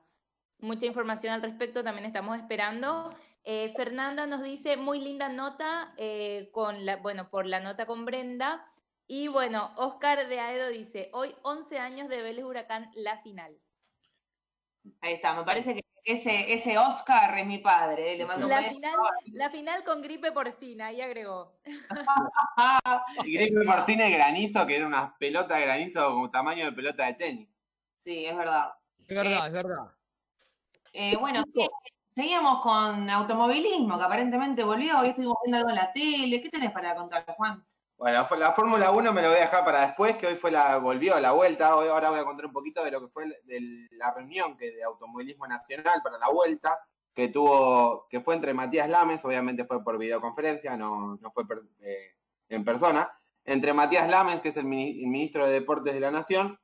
mucha información al respecto, también estamos esperando. Eh, Fernanda nos dice, muy linda nota, eh, con la, bueno, por la nota con Brenda. Y bueno, Oscar de Aedo dice, hoy 11 años de Vélez Huracán, la final.
Ahí está, me parece que ese, ese Oscar es mi padre. eh, Le mando un
La final, la final con gripe porcina, ahí agregó.
Y Gripe Martínez granizo, que era una pelota de granizo como tamaño de pelota de tenis.
Sí, es verdad.
Es verdad, es verdad.
Eh, bueno, sí, seguíamos con automovilismo, que aparentemente volvió. Hoy estuvimos viendo algo en la tele. ¿Qué tenés para contar, Juan?
Bueno, la Fórmula 1 me lo voy a dejar para después, que hoy fue la, volvió la vuelta. Hoy, ahora voy a contar un poquito de lo que fue el- de la reunión que de automovilismo nacional para la vuelta, que tuvo, que fue entre Matías Lames, obviamente fue por videoconferencia, no, no fue per- eh, en persona, entre Matías Lames, que es el, mini- el ministro de Deportes de la Nación,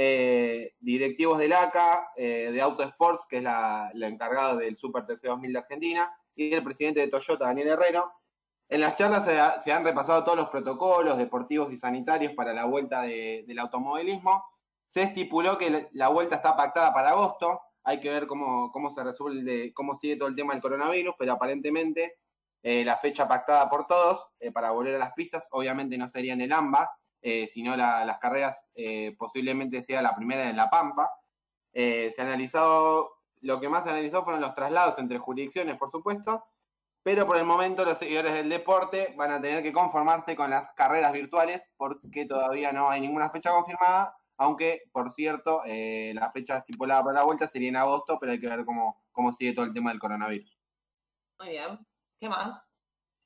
eh, directivos del ACA, eh, de Auto Sports, que es la, encargada del Super TC 2000 de Argentina, y el presidente de Toyota, Daniel Herrero. En las charlas se, ha- se han repasado todos los protocolos deportivos y sanitarios para la vuelta de- del automovilismo. Se estipuló que la- vuelta está pactada para agosto. Hay que ver cómo, cómo se resuelve, cómo sigue todo el tema del coronavirus, pero aparentemente eh, la fecha pactada por todos para volver a las pistas, obviamente no sería en el AMBA, eh, sino la- las carreras eh, posiblemente sea la primera en La Pampa. Eh, se ha analizado, lo que más se analizó fueron los traslados entre jurisdicciones, por supuesto, pero por el momento los seguidores del deporte van a tener que conformarse con las carreras virtuales porque todavía no hay ninguna fecha confirmada, aunque, por cierto, eh, la fecha estipulada para la vuelta sería en agosto, pero hay que ver cómo, cómo sigue todo el tema del coronavirus.
Muy bien. ¿Qué más?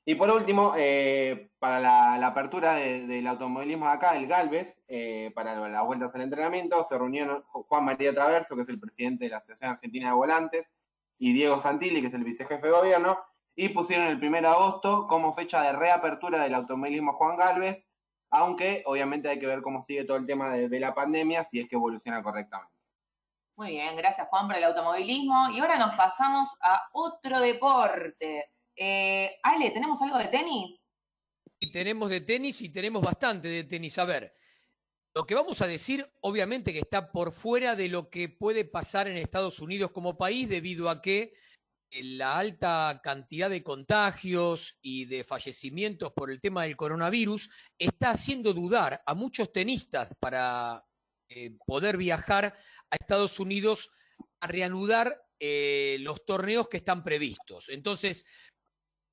Y por último, eh, para la, apertura de- del automovilismo de acá, el Galvez, eh, para las vueltas al entrenamiento, se reunieron Juan María Traverso, que es el presidente de la Asociación Argentina de Volantes, y Diego Santilli, que es el vicejefe de gobierno, y pusieron el 1 de agosto como fecha de reapertura del automovilismo Juan Galvez, aunque obviamente hay que ver cómo sigue todo el tema de la pandemia, si es que evoluciona correctamente.
Muy bien, gracias Juan por el automovilismo. Y ahora nos pasamos a otro deporte. Eh, Ale, ¿tenemos algo de tenis?
Y tenemos de tenis y tenemos bastante de tenis. A ver, lo que vamos a decir, obviamente que está por fuera de lo que puede pasar en Estados Unidos como país, debido a que eh, la alta cantidad de contagios y de fallecimientos por el tema del coronavirus está haciendo dudar a muchos tenistas para eh, poder viajar a Estados Unidos a reanudar los torneos que están previstos. Entonces,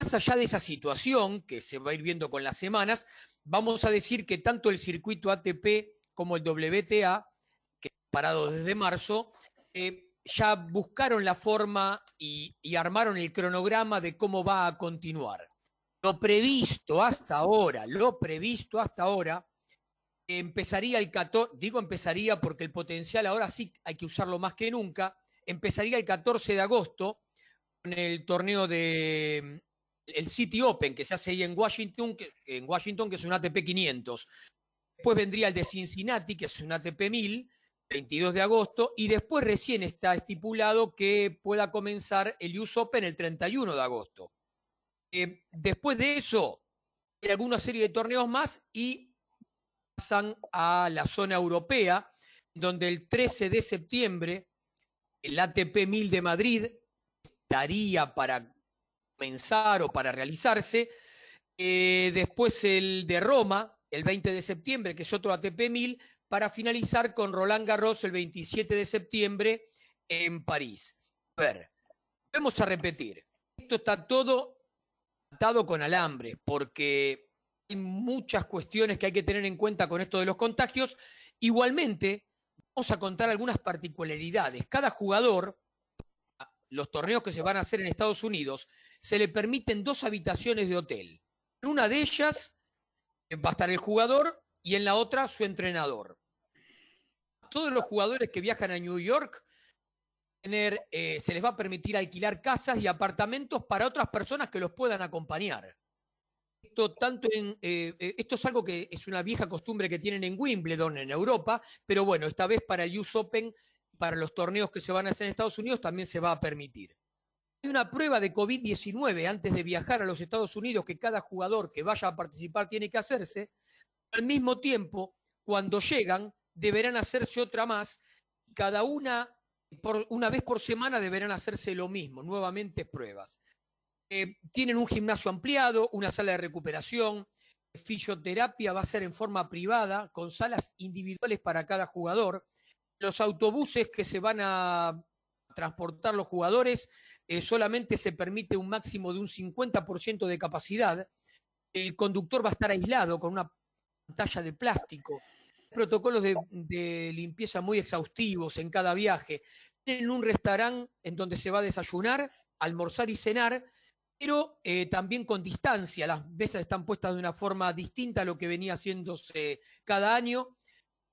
más allá de esa situación que se va a ir viendo con las semanas, vamos a decir que tanto el circuito ATP como el WTA, que parado desde marzo, eh, ya buscaron la forma y, y armaron el cronograma de cómo va a continuar. Lo previsto hasta ahora, lo previsto hasta ahora, empezaría el 14, digo empezaría porque el potencial ahora sí hay que usarlo más que nunca, empezaría el 14 de agosto con el torneo de el City Open que se hace ahí en Washington, que, en Washington, que es un ATP 500. Después vendría el de Cincinnati, que es un ATP 1000, 22 de agosto, y después recién está estipulado que pueda comenzar el US Open el 31 de agosto. Eh, después de eso, hay alguna serie de torneos más y pasan a la zona europea, donde el 13 de septiembre el ATP 1000 de Madrid estaría para comenzar o para realizarse. Eh, después el de Roma, el 20 de septiembre, que es otro ATP 1000, para finalizar con Roland Garros el 27 de septiembre en París. A ver, vamos a repetir. Esto está todo atado con alambre, porque hay muchas cuestiones que hay que tener en cuenta con esto de los contagios. Igualmente, vamos a contar algunas particularidades. Cada jugador, los torneos que se van a hacer en Estados Unidos, se le permiten dos habitaciones de hotel. En una de ellas eh, va a estar el jugador y en la otra su entrenador. Todos los jugadores que viajan a New York eh, se les va a permitir alquilar casas y apartamentos para otras personas que los puedan acompañar. Esto, tanto eh, esto es algo que es una vieja costumbre que tienen en Wimbledon, en Europa, pero bueno, esta vez para el US Open para los torneos que se van a hacer en Estados Unidos también se va a permitir. Hay una prueba de COVID-19 antes de viajar a los Estados Unidos que cada jugador que vaya a participar tiene que hacerse. Al mismo tiempo, cuando llegan, deberán hacerse otra más. Cada una, una vez por semana, deberán hacerse lo mismo, nuevamente pruebas. Eh, tienen un gimnasio ampliado, una sala de recuperación, fisioterapia va a ser en forma privada, con salas individuales para cada jugador. Los autobuses que se van a transportar los jugadores eh, solamente se permite un máximo de un 50% de capacidad. El conductor va a estar aislado con una pantalla de plástico. Protocolos de, limpieza muy exhaustivos en cada viaje. Tienen un restaurante en donde se va a desayunar, almorzar y cenar pero eh, también con distancia. Las mesas están puestas de una forma distinta a lo que venía haciéndose cada año.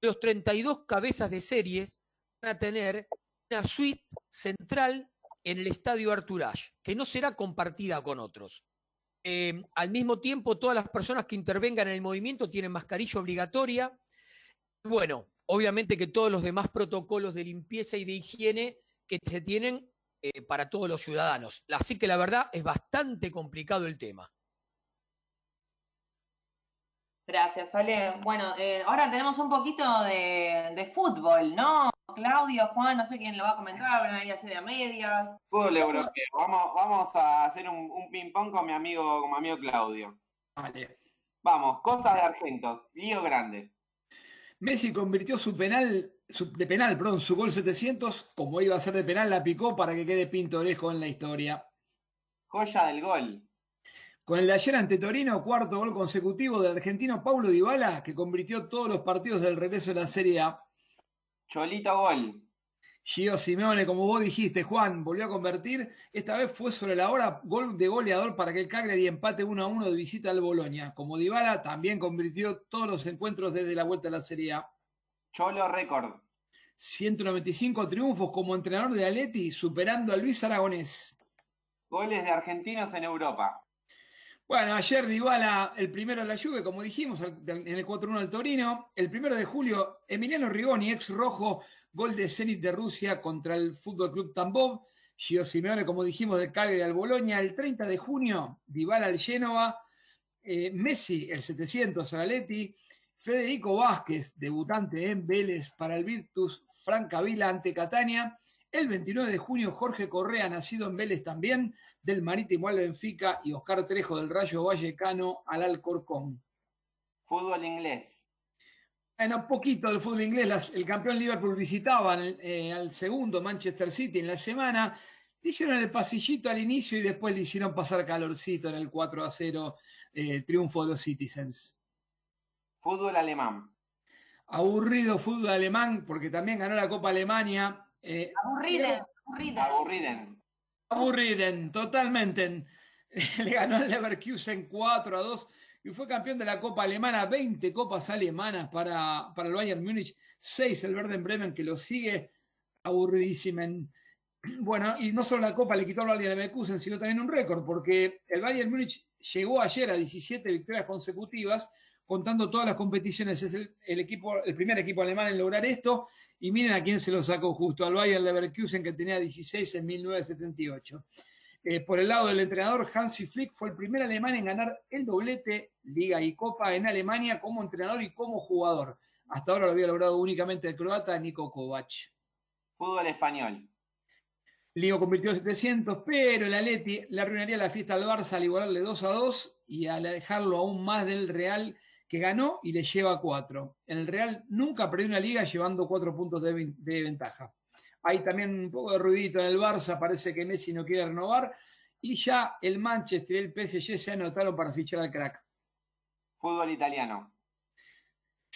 Los 32 cabezas de series van a tener una suite central en el estadio Arturage, que no será compartida con otros. Eh, al mismo tiempo, todas las personas que intervengan en el movimiento tienen mascarilla obligatoria. Bueno, obviamente que todos los demás protocolos de limpieza y de higiene que se tienen eh, para todos los ciudadanos. Así que la verdad es bastante complicado el tema.
Gracias, Ale. Bueno, eh, ahora tenemos un poquito de, fútbol, ¿no? Claudio, Juan, no sé quién lo va a comentar, van ahí a hacer de medias.
Fútbol europeo. Vamos, vamos a hacer un, ping-pong con mi amigo, con mi amigo Claudio.
Vale.
Vamos, cosas de Argentos, lío grande.
Messi convirtió su penal, de penal, perdón, su gol 700, como iba a ser de penal, la picó para que quede pintoresco en la historia.
Joya del gol.
Con el de ayer ante Torino, cuarto gol consecutivo del argentino Paulo Dybala, que convirtió todos los partidos del regreso de la Serie A.
Cholito gol.
Gio Simeone, como vos dijiste, Juan, volvió a convertir. Esta vez fue sobre la hora gol de goleador para que el Cagliari empate 1 a 1 de visita al Bolonia. Como Dybala también convirtió todos los encuentros desde la vuelta a la Serie A.
Cholo récord.
195 triunfos como entrenador de Atleti, superando a Luis Aragonés.
Goles de argentinos en Europa.
Bueno, ayer Dybala, el primero en la Juve, como dijimos, en el 4-1 al Torino. El primero de julio, Emiliano Rigoni, ex rojo, Gol de Zenit de Rusia contra el Fútbol Club Tambov. Gio Simeone, como dijimos, del Cagliari al Bolonia. El 30 de junio, Dybala al Génova. Eh, Messi, el 700 al. Federico Vázquez, debutante en Vélez para el Virtus Francavila ante Catania. El 29 de junio, Jorge Correa, nacido en Vélez también, del Marítimo al Benfica. Y Oscar Trejo, del Rayo Vallecano al Alcorcón.
Fútbol inglés.
Bueno, poquito del fútbol inglés. el campeón Liverpool visitaba eh, al segundo Manchester City en la semana. Le hicieron el pasillito al inicio y después le hicieron pasar calorcito en el 4 a 0 eh, triunfo de los Citizens.
Fútbol alemán.
Aburrido fútbol alemán porque también ganó la Copa Alemania.
Eh, aburriden,
aburriden.
Aburriden, totalmente. Le ganó el Leverkusen 4 a 2 y fue campeón de la Copa Alemana, 20 copas alemanas para, para el Bayern Múnich, 6 el Werder Bremen que lo sigue aburridísimo. Bueno, y no solo la Copa le quitó al Bayern Leverkusen, sino también un récord, porque el Bayern Múnich llegó ayer a 17 victorias consecutivas, contando todas las competiciones, es el, equipo, el primer equipo alemán en lograr esto, y miren a quién se lo sacó justo, al Bayern Leverkusen que tenía 16 en 1978. Eh, por el lado del entrenador, Hansi Flick fue el primer alemán en ganar el doblete Liga y Copa en Alemania como entrenador y como jugador. Hasta ahora lo había logrado únicamente el croata Niko Kovac.
Fútbol español.
Ligo convirtió 700, pero el Atleti le arruinaría la fiesta al Barça al igualarle 2 a 2 y al alejarlo aún más del Real que ganó y le lleva 4. El Real nunca perdió una liga llevando 4 puntos de ventaja. Hay también un poco de ruidito en el Barça, parece que Messi no quiere renovar. Y ya el Manchester y el PSG se anotaron para fichar al crack.
Fútbol italiano.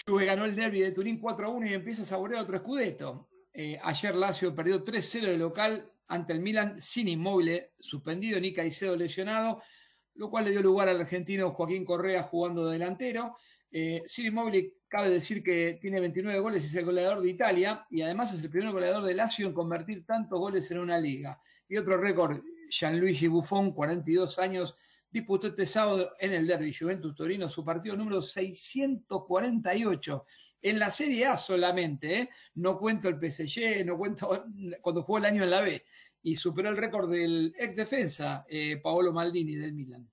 Juve ganó el derby de Turín 4 a 1 y empieza a saborear otro escudeto. Eh, ayer Lazio perdió 3-0 de local ante el Milan sin inmóvil suspendido, ni Caicedo lesionado, lo cual le dio lugar al argentino Joaquín Correa jugando de delantero. Eh, inmóvil Cabe decir que tiene 29 goles es el goleador de Italia y además es el primer goleador de Lazio en convertir tantos goles en una liga. Y otro récord, Gianluigi Buffon, 42 años, disputó este sábado en el Derby Juventus Torino su partido número 648 en la Serie A solamente, ¿eh? no cuento el PSG, no cuento cuando jugó el año en la B, y superó el récord del ex defensa eh, Paolo Maldini del Milan.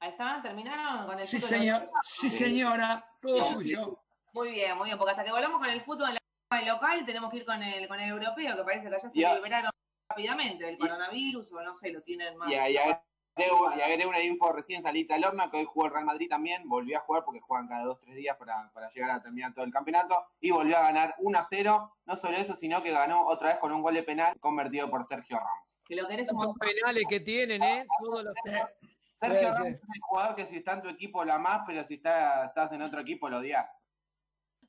Ahí está, terminaron con el
Sí,
fútbol.
señor, sí, señora, todo suyo.
Muy bien, muy bien, porque hasta que volvamos con el fútbol en la local tenemos que ir con el, con el europeo, que parece que allá se
Ya.
liberaron rápidamente el coronavirus, o no sé, lo tienen más.
Agrego, y agregué una info recién salita al horno, que hoy jugó el Real Madrid también, volvió a jugar porque juegan cada dos tres días para, para llegar a terminar todo el campeonato, y volvió a ganar 1 a 0, no solo eso, sino que ganó otra vez con un gol de penal convertido por Sergio Ramos.
Que lo querés un
Los penales que tienen, ¿eh? Todos los-
Sergio
Sí,
Ramos
sí.
es el jugador que si está en tu equipo la más, pero si está, estás en otro equipo lo odias.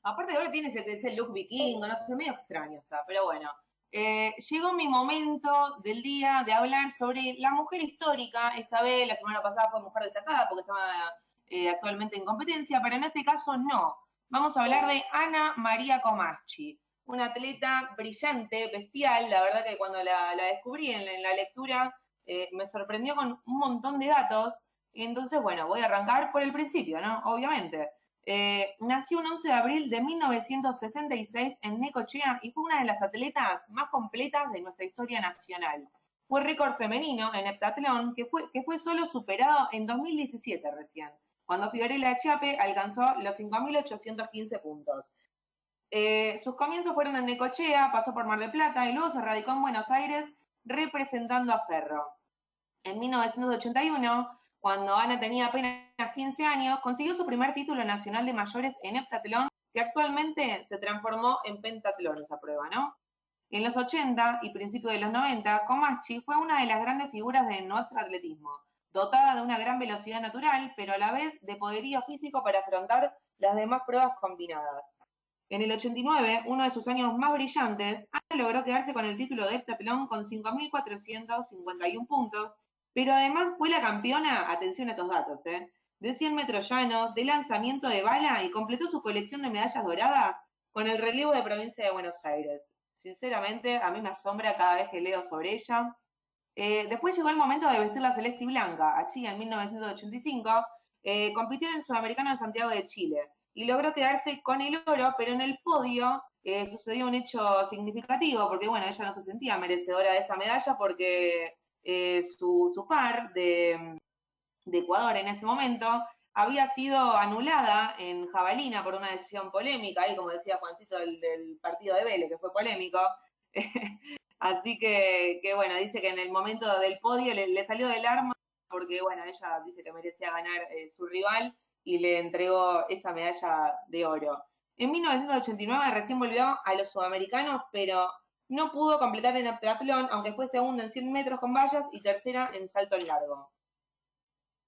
Aparte ahora tiene ese, ese look vikingo, no sé, medio extraño está, pero bueno. Eh, llegó mi momento del día de hablar sobre la mujer histórica. Esta vez, la semana pasada fue mujer destacada porque estaba eh, actualmente en competencia, pero en este caso no. Vamos a hablar de Ana María Comaschi, una atleta brillante, bestial. La verdad que cuando la, descubrí en la, en la lectura eh, me sorprendió con un montón de datos. Entonces, bueno, voy a arrancar por el principio, ¿no? Obviamente. Eh, nació un 11 de abril de 1966 en Necochea y fue una de las atletas más completas de nuestra historia nacional. Fue récord femenino en heptatlón que fue, que fue solo superado en 2017 recién, cuando Fiorella Chiape alcanzó los 5.815 puntos. Eh, sus comienzos fueron en Necochea, pasó por Mar del Plata y luego se radicó en Buenos Aires representando a Ferro. En 1981, cuando Ana tenía apenas 15 años, consiguió su primer título nacional de mayores en heptatlón, que actualmente se transformó en pentatlón esa prueba, ¿no? En los 80 y principios de los 90, Comaschi fue una de las grandes figuras de nuestro atletismo, dotada de una gran velocidad natural, pero a la vez de poderío físico para afrontar las demás pruebas combinadas. En el 89, uno de sus años más brillantes, Ana logró quedarse con el título de heptatlón con 5.451 puntos, pero además fue la campeona, atención a estos datos, ¿eh? de 100 metros llanos, de lanzamiento de bala y completó su colección de medallas doradas con el relevo de provincia de Buenos Aires. Sinceramente, a mí me asombra cada vez que leo sobre ella. Eh, después llegó el momento de vestir la celeste y blanca. Allí, en 1985, eh, compitió en el Sudamericano de Santiago de Chile y logró quedarse con el oro, pero en el podio eh, sucedió un hecho significativo, porque bueno, ella no se sentía merecedora de esa medalla porque eh, su, su par de, de Ecuador en ese momento había sido anulada en Jabalina por una decisión polémica, ahí como decía Juancito del, partido de Vélez, que fue polémico. Así que, que, bueno, dice que en el momento del podio le, le, salió del arma porque, bueno, ella dice que merecía ganar eh, su rival y le entregó esa medalla de oro. En 1989 recién volvió a los sudamericanos, pero no pudo completar en heptatlón, aunque fue segunda en 100 metros con vallas y tercera en salto en largo.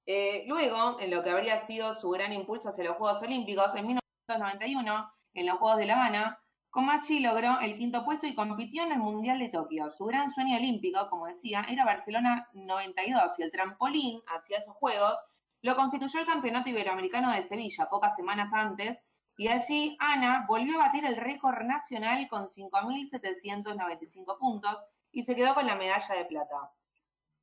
Eh, luego, en lo que habría sido su gran impulso hacia los Juegos Olímpicos, en 1991, en los Juegos de La Habana, Comachi logró el quinto puesto y compitió en el Mundial de Tokio. Su gran sueño olímpico, como decía, era Barcelona 92 y el trampolín hacia esos Juegos lo constituyó el Campeonato Iberoamericano de Sevilla pocas semanas antes y allí Ana volvió a batir el récord nacional con 5.795 puntos y se quedó con la medalla de plata.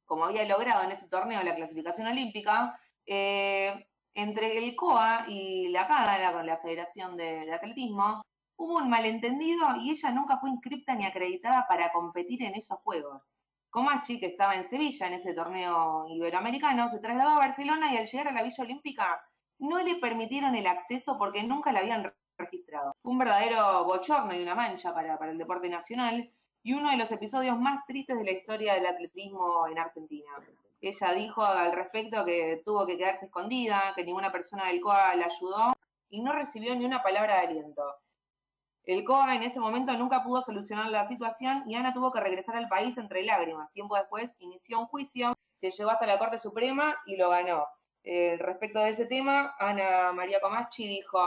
Como había logrado en ese torneo la clasificación olímpica, eh, entre el COA y la CADA, con la Federación de, de Atletismo, hubo un malentendido y ella nunca fue inscripta ni acreditada para competir en esos Juegos. Comachi, que estaba en Sevilla en ese torneo iberoamericano, se trasladó a Barcelona y al llegar a la Villa Olímpica no le permitieron el acceso porque nunca la habían registrado. Fue un verdadero bochorno y una mancha para, para el deporte nacional y uno de los episodios más tristes de la historia del atletismo en Argentina. Ella dijo al respecto que tuvo que quedarse escondida, que ninguna persona del COA la ayudó y no recibió ni una palabra de aliento. El COA en ese momento nunca pudo solucionar la situación y Ana tuvo que regresar al país entre lágrimas. Tiempo después inició un juicio que llegó hasta la Corte Suprema y lo ganó. Eh, respecto de ese tema, Ana María Comaschi dijo,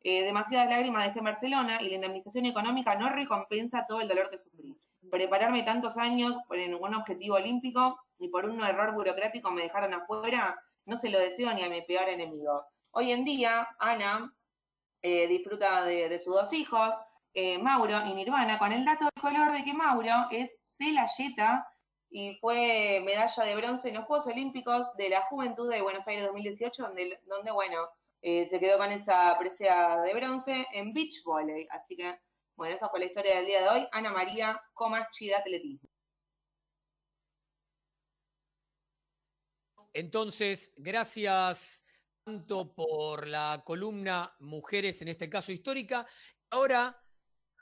eh, demasiadas lágrimas dejé en Barcelona y la indemnización económica no recompensa todo el dolor que sufrí. Prepararme tantos años por un objetivo olímpico y por un error burocrático me dejaron afuera, no se lo deseo ni a mi peor enemigo. Hoy en día, Ana eh, disfruta de, de, sus dos hijos, Mauro y Nirvana, con el dato de color de que Mauro es Celayeta y fue medalla de bronce en los Juegos Olímpicos de la Juventud de Buenos Aires 2018, donde, donde bueno, eh, se quedó con esa presea de bronce en beach volley. Así que, bueno, esa fue la historia del día de hoy. Ana María Comas Chida Atletismo.
Entonces, gracias tanto por la columna Mujeres, en este caso histórica. Ahora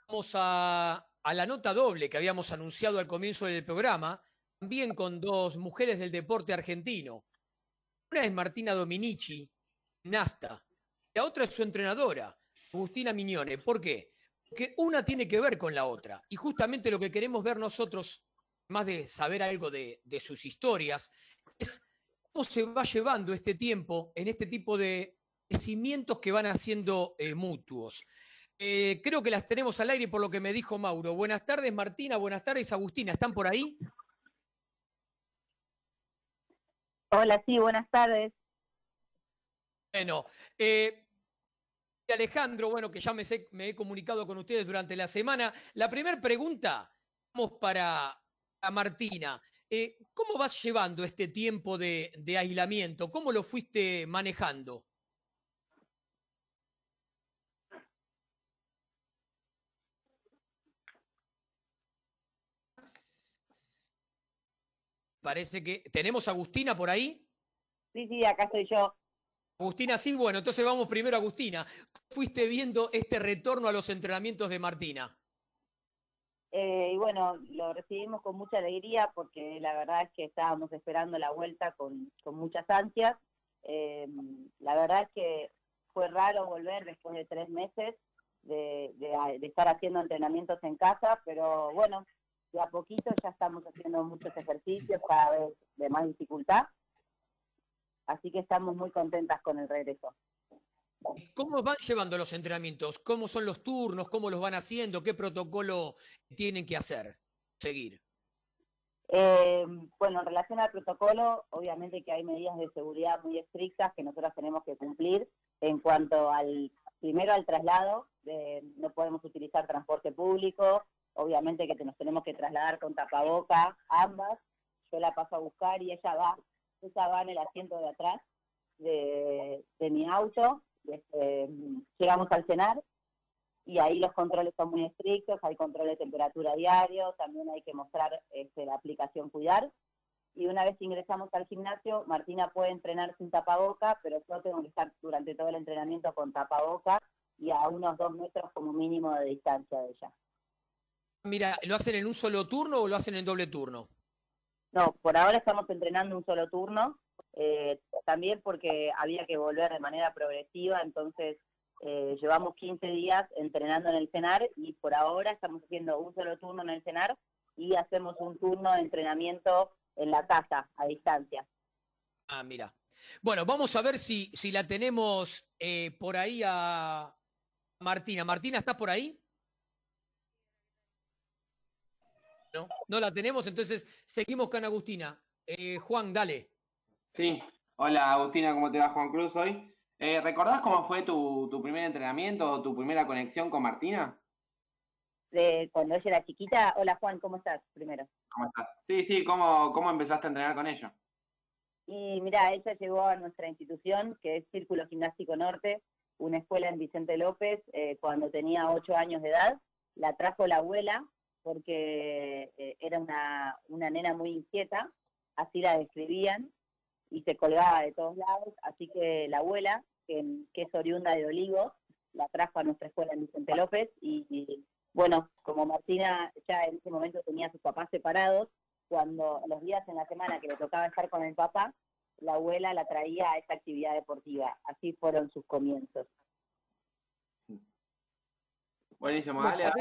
vamos a, a la nota doble que habíamos anunciado al comienzo del programa, también con dos mujeres del deporte argentino. Una es Martina Dominici, gimnasta, la otra es su entrenadora, Agustina Miñone. ¿Por qué? Porque una tiene que ver con la otra. Y justamente lo que queremos ver nosotros, más de saber algo de, de sus historias, es cómo se va llevando este tiempo en este tipo de cimientos que van haciendo eh, mutuos. Eh, creo que las tenemos al aire por lo que me dijo Mauro. Buenas tardes, Martina. Buenas tardes, Agustina. ¿Están por ahí?
Hola, sí, buenas tardes.
Bueno, eh, Alejandro, bueno, que ya me, sé- me he comunicado con ustedes durante la semana. La primera pregunta, vamos para, para Martina. Eh, ¿Cómo vas llevando este tiempo de, de aislamiento? ¿Cómo lo fuiste manejando? Parece que. ¿Tenemos a Agustina por ahí?
Sí, sí, acá estoy yo.
Agustina, sí, bueno, entonces vamos primero a Agustina. ¿Cómo fuiste viendo este retorno a los entrenamientos de Martina?
Eh, y bueno, lo recibimos con mucha alegría porque la verdad es que estábamos esperando la vuelta con, con muchas ansias. Eh, la verdad es que fue raro volver después de tres meses de, de- de estar haciendo entrenamientos en casa, pero bueno, de a poquito ya estamos haciendo muchos ejercicios cada vez de más dificultad. Así que estamos muy contentas con el regreso.
¿Cómo van llevando los entrenamientos? ¿Cómo son los turnos? ¿Cómo los van haciendo? ¿Qué protocolo tienen que hacer? Seguir.
Eh, bueno, en relación al protocolo, obviamente que hay medidas de seguridad muy estrictas que nosotros tenemos que cumplir en cuanto al, primero al traslado, de- no podemos utilizar transporte público, obviamente que nos tenemos que trasladar con tapaboca, ambas, yo la paso a buscar y ella va, ella va en el asiento de atrás de, de mi auto, este, llegamos al cenar y ahí los controles son muy estrictos, hay control de temperatura diario, también hay que mostrar este, la aplicación Cuidar. Y una vez ingresamos al gimnasio, Martina puede entrenar sin tapaboca, pero yo tengo que estar durante todo el entrenamiento con tapaboca y a unos dos metros como mínimo de distancia de ella.
Mira, ¿lo hacen en un solo turno o lo hacen en doble turno?
No, por ahora estamos entrenando un solo turno, eh, también porque había que volver de manera progresiva, entonces eh, llevamos 15 días entrenando en el CENAR y por ahora estamos haciendo un solo turno en el CENAR y hacemos un turno de entrenamiento en la casa, a distancia.
Ah, mira. Bueno, vamos a ver si, si la tenemos eh, por ahí a Martina. Martina, ¿estás por ahí? No, no la tenemos, entonces seguimos con Agustina. Eh, Juan, dale.
Sí. Hola Agustina, ¿cómo te va Juan Cruz hoy? Eh, ¿Recordás cómo fue tu, tu primer entrenamiento o tu primera conexión con Martina?
De cuando ella era chiquita, hola Juan, ¿cómo estás? Primero.
¿Cómo estás? Sí, sí, ¿cómo, cómo empezaste a entrenar con ella?
Y mira, ella llegó a nuestra institución, que es Círculo Gimnástico Norte, una escuela en Vicente López, eh, cuando tenía ocho años de edad. La trajo la abuela porque eh, era una, una nena muy inquieta, así la describían, y se colgaba de todos lados. Así que la abuela, que, que es oriunda de Olivos, la trajo a nuestra escuela en Vicente López. Y, y, bueno, como Martina ya en ese momento tenía a sus papás separados, cuando los días en la semana que le tocaba estar con el papá, la abuela la traía a esta actividad deportiva. Así fueron sus comienzos.
Buenísimo,
Bueno,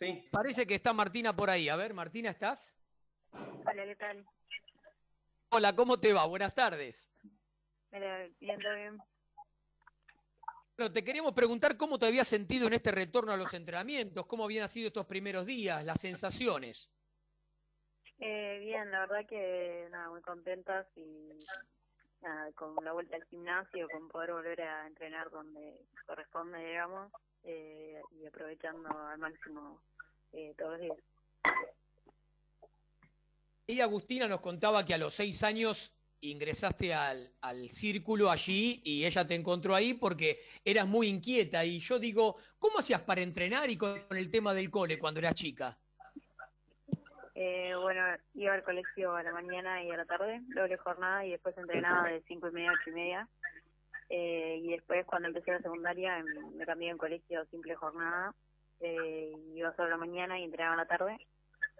Sí.
parece que está Martina por ahí. A ver, Martina, ¿estás?
Hola, ¿qué tal?
Hola, ¿cómo te va? Buenas tardes.
Mira, bien, todo bien.
Bueno, te queríamos preguntar cómo te habías sentido en este retorno a los entrenamientos, cómo habían sido estos primeros días, las sensaciones.
Eh, bien, la verdad que nada, muy contentas y nada, con la vuelta al gimnasio, con poder volver a entrenar donde corresponde, digamos, eh, y aprovechando al máximo eh, todos los días.
Y Agustina nos contaba que a los seis años ingresaste al, al círculo allí y ella te encontró ahí porque eras muy inquieta. Y yo digo, ¿cómo hacías para entrenar y con el tema del cole cuando eras chica?
Eh, bueno, iba al colegio a la mañana y a la tarde, doble jornada, y después entrenaba de cinco y media a ocho y media. Eh, y después, cuando empecé la secundaria, em, me cambié en colegio simple jornada. Eh, iba solo a la mañana y entrenaba a la tarde.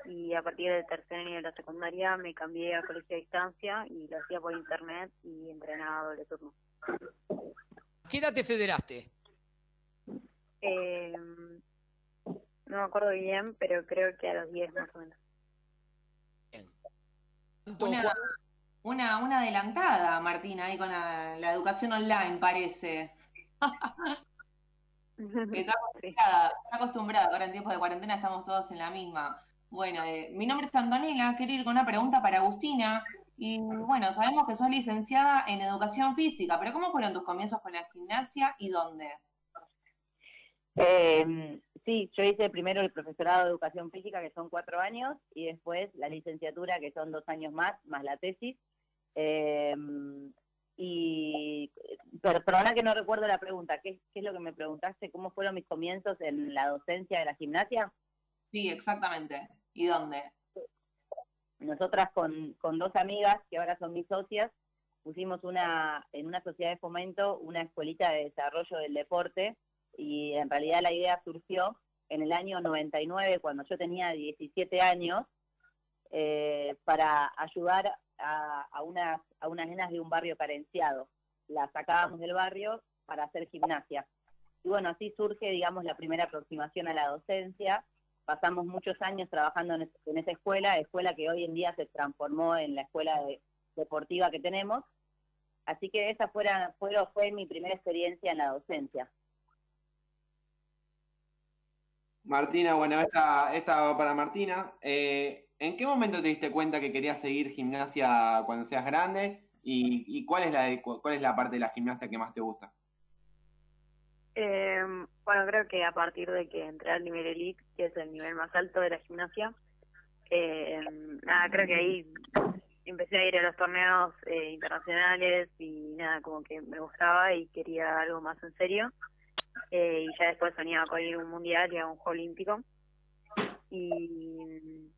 Y a partir del tercer año de la secundaria me cambié a colegio a distancia y lo hacía por internet y entrenaba doble turno.
¿Qué edad te federaste?
Eh, no me acuerdo bien, pero creo que a los 10 más o menos.
Una, una, una adelantada, Martina, ahí con la, la educación online, parece. está acostumbrada, está acostumbrada, ahora en tiempos de cuarentena estamos todos en la misma. Bueno, eh, mi nombre es Antonella, quiero ir con una pregunta para Agustina. Y bueno, sabemos que sos licenciada en educación física, pero ¿cómo fueron tus comienzos con la gimnasia y dónde?
Eh, sí, yo hice primero el profesorado de educación física, que son cuatro años, y después la licenciatura, que son dos años más, más la tesis. Eh, y, perdona que no recuerdo la pregunta, ¿Qué, ¿qué es lo que me preguntaste? ¿Cómo fueron mis comienzos en la docencia de la gimnasia?
Sí, exactamente. ¿Y dónde?
Nosotras con, con dos amigas, que ahora son mis socias, pusimos una en una sociedad de fomento una escuelita de desarrollo del deporte y en realidad la idea surgió en el año 99, cuando yo tenía 17 años, eh, para ayudar a, a, unas, a unas nenas de un barrio carenciado. Las sacábamos del barrio para hacer gimnasia. Y bueno, así surge, digamos, la primera aproximación a la docencia. Pasamos muchos años trabajando en, en esa escuela, escuela que hoy en día se transformó en la escuela de, deportiva que tenemos. Así que esa fuera, fue, fue mi primera experiencia en la docencia.
Martina, bueno, esta, esta para Martina. Eh, ¿En qué momento te diste cuenta que querías seguir gimnasia cuando seas grande? ¿Y, y cuál, es la, cuál es la parte de la gimnasia que más te gusta?
Eh, bueno, creo que a partir de que entré al nivel elite, que es el nivel más alto de la gimnasia, eh, nada, creo que ahí empecé a ir a los torneos eh, internacionales y nada, como que me gustaba y quería algo más en serio. Eh, y ya después soñaba con ir a un mundial y a un juego olímpico. Y,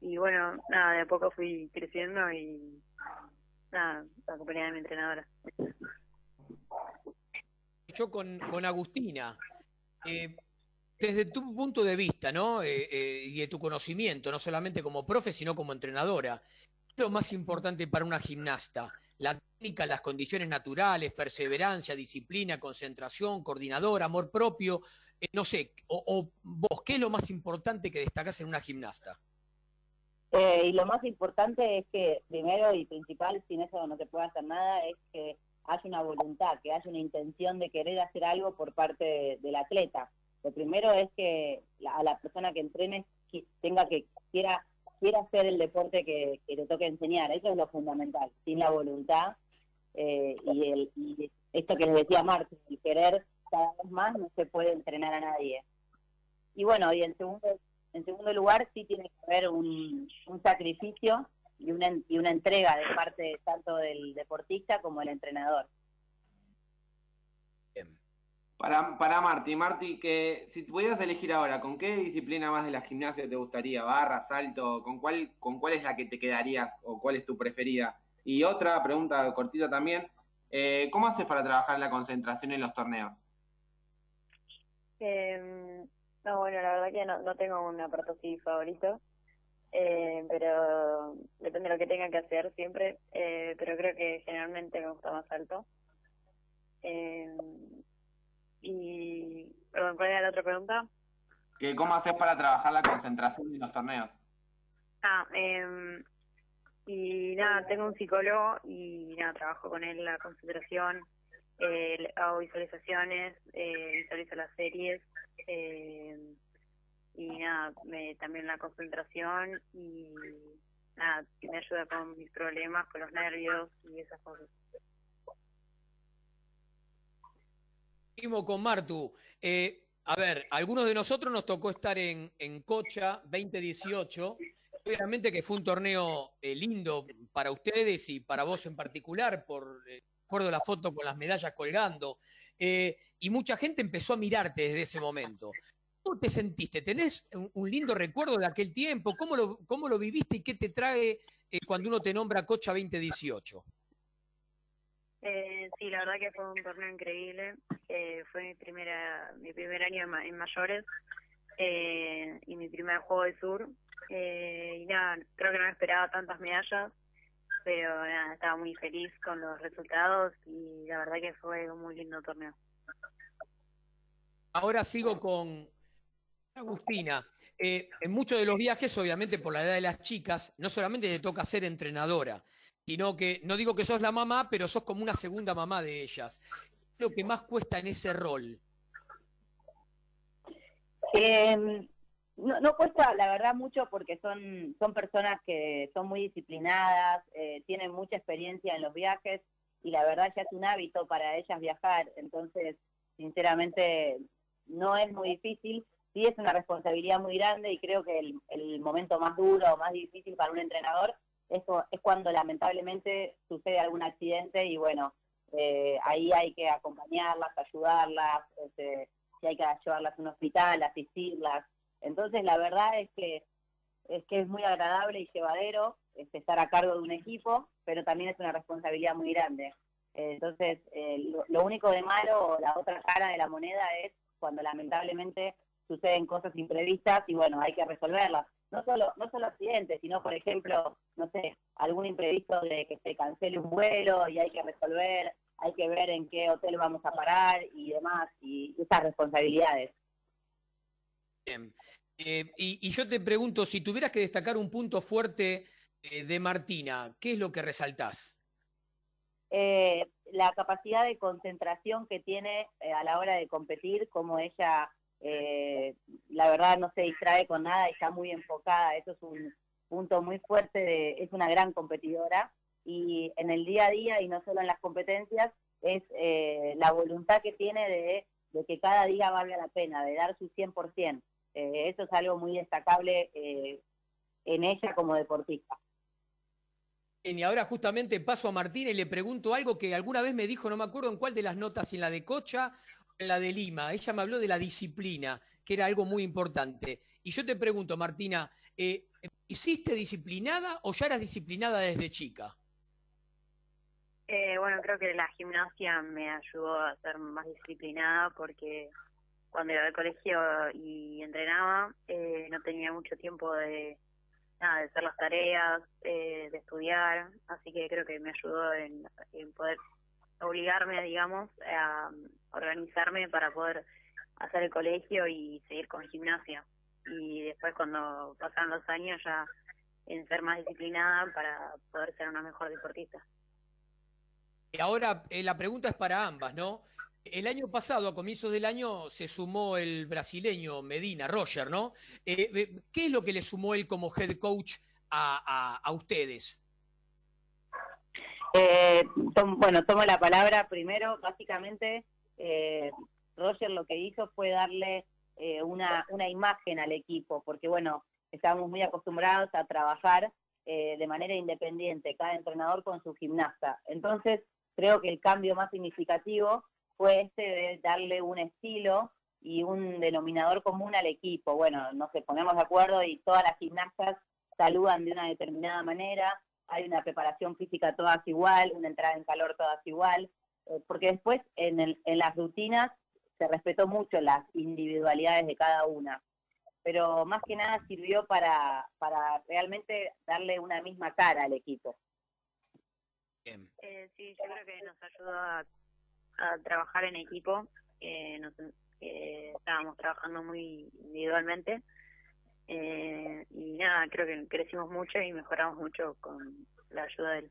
y bueno, nada, de a poco fui creciendo y nada, acompañé a mi entrenadora.
Yo con, con Agustina, eh, desde tu punto de vista, ¿no? Eh, eh, y de tu conocimiento, no solamente como profe, sino como entrenadora, ¿qué es lo más importante para una gimnasta? La técnica, las condiciones naturales, perseverancia, disciplina, concentración, coordinador, amor propio, eh, no sé, o, o, vos, ¿qué es lo más importante que destacás en una gimnasta?
Eh, y lo más importante es que, primero y principal, sin eso no te puede hacer nada, es que haya una voluntad, que haya una intención de querer hacer algo por parte de, del atleta. Lo primero es que a la persona que entrene tenga que quiera quiera hacer el deporte que, que le toque enseñar, eso es lo fundamental. Sin la voluntad eh, y, el, y esto que les decía Martín, el querer cada vez más no se puede entrenar a nadie. Y bueno, y en segundo, en segundo lugar sí tiene que haber un, un sacrificio y una, y una entrega de parte tanto del deportista como del entrenador.
Para, para Marti, Marti, que si pudieras elegir ahora, ¿con qué disciplina más de la gimnasia te gustaría? ¿Barra, salto? ¿Con cuál, ¿Con cuál es la que te quedarías o cuál es tu preferida? Y otra pregunta cortita también, eh, ¿cómo haces para trabajar la concentración en los torneos?
Eh, no, bueno, la verdad que no, no tengo un aparato así favorito, eh, pero depende de lo que tenga que hacer siempre, eh, pero creo que generalmente me gusta más alto. Eh, y, perdón, ¿cuál era la otra pregunta?
¿Que ¿Cómo haces para trabajar la concentración en los torneos?
Ah, eh, y nada, tengo un psicólogo y nada, trabajo con él la concentración, eh, hago visualizaciones, eh, visualizo las series, eh, y nada, me, también la concentración y nada, me ayuda con mis problemas, con los nervios y esas cosas.
Seguimos con Martu. Eh, a ver, algunos de nosotros nos tocó estar en, en Cocha 2018. Obviamente que fue un torneo eh, lindo para ustedes y para vos en particular, por eh, la foto con las medallas colgando, eh, y mucha gente empezó a mirarte desde ese momento. ¿Cómo te sentiste? ¿Tenés un, un lindo recuerdo de aquel tiempo? ¿Cómo lo, cómo lo viviste y qué te trae cuando uno te nombra Cocha 2018?
Eh, sí, la verdad que fue un torneo increíble. Eh, fue mi primera, mi primer año en, ma- en mayores eh, y mi primer juego de sur. Eh, y nada, creo que no esperaba tantas medallas, pero nada, estaba muy feliz con los resultados y la verdad que fue un muy lindo torneo.
Ahora sigo con Agustina. Eh, en muchos de los viajes, obviamente por la edad de las chicas, no solamente te toca ser entrenadora, sino que, no digo que sos la mamá, pero sos como una segunda mamá de ellas. ¿Qué es lo que más cuesta en ese rol?
Eh, no, no cuesta, la verdad, mucho porque son, son personas que son muy disciplinadas, eh, tienen mucha experiencia en los viajes y la verdad ya es un hábito para ellas viajar. Entonces, sinceramente, no es muy difícil. Sí es una responsabilidad muy grande y creo que el, el momento más duro o más difícil para un entrenador es, cu- es cuando lamentablemente sucede algún accidente y bueno, eh, ahí hay que acompañarlas, ayudarlas, este, si hay que llevarlas a un hospital, asistirlas. Entonces, la verdad es que es que es muy agradable y llevadero este, estar a cargo de un equipo, pero también es una responsabilidad muy grande. Eh, entonces, eh, lo, lo único de malo, o la otra cara de la moneda es cuando lamentablemente suceden cosas imprevistas y bueno, hay que resolverlas. No solo, no solo accidentes, sino por ejemplo, no sé, algún imprevisto de que se cancele un vuelo y hay que resolver, hay que ver en qué hotel vamos a parar y demás, y esas responsabilidades.
Bien. Eh, y, y yo te pregunto, si tuvieras que destacar un punto fuerte eh, de Martina, ¿qué es lo que resaltás?
eh, la capacidad de concentración que tiene eh, a la hora de competir, como ella, eh, la verdad, no se distrae con nada y está muy enfocada. Eso es un punto muy fuerte, de, es una gran competidora y en el día a día y no solo en las competencias, es eh, la voluntad que tiene de, que cada día valga la pena, de dar su 100%. Eh, eso es algo muy destacable eh, en ella como deportista.
Y ahora justamente paso a Martina y le pregunto algo que alguna vez me dijo, no me acuerdo en cuál de las notas, si en la de Cocha la de Lima. Ella me habló de la disciplina, que era algo muy importante. Y yo te pregunto, Martina, eh, ¿hiciste disciplinada o ya eras disciplinada desde chica?
Eh, bueno, creo que la gimnasia me ayudó a ser más disciplinada porque cuando iba al colegio y entrenaba eh, no tenía mucho tiempo de nada de hacer las tareas, eh, de estudiar, así que creo que me ayudó en, en poder obligarme, digamos, a organizarme para poder hacer el colegio y seguir con gimnasia. Y después cuando pasaron los años ya en ser más disciplinada para poder ser una mejor deportista.
Ahora eh, la pregunta es para ambas, ¿no? El año pasado, a comienzos del año, se sumó el brasileño Medina, Roger, ¿no? Eh, eh, ¿Qué es lo que le sumó él como head coach a, a- a ustedes?
Eh, bueno, tomo la palabra primero. Básicamente, eh, Roger lo que hizo fue darle eh, una, una imagen al equipo, porque bueno, estábamos muy acostumbrados a trabajar eh, de manera independiente, cada entrenador con su gimnasta. Entonces, creo que el cambio más significativo fue este de darle un estilo y un denominador común al equipo. Bueno, nos ponemos de acuerdo y todas las gimnastas saludan de una determinada manera, hay una preparación física todas igual, una entrada en calor todas igual, eh, porque después en, el- en las rutinas se respetó mucho las individualidades de cada una, pero más que nada sirvió para, para realmente darle una misma cara al equipo.
Eh, sí, yo creo que nos ayudó a, a trabajar en equipo. Eh, nos, eh, estábamos trabajando muy individualmente. Eh, y nada, creo que crecimos mucho y mejoramos mucho con la ayuda de él.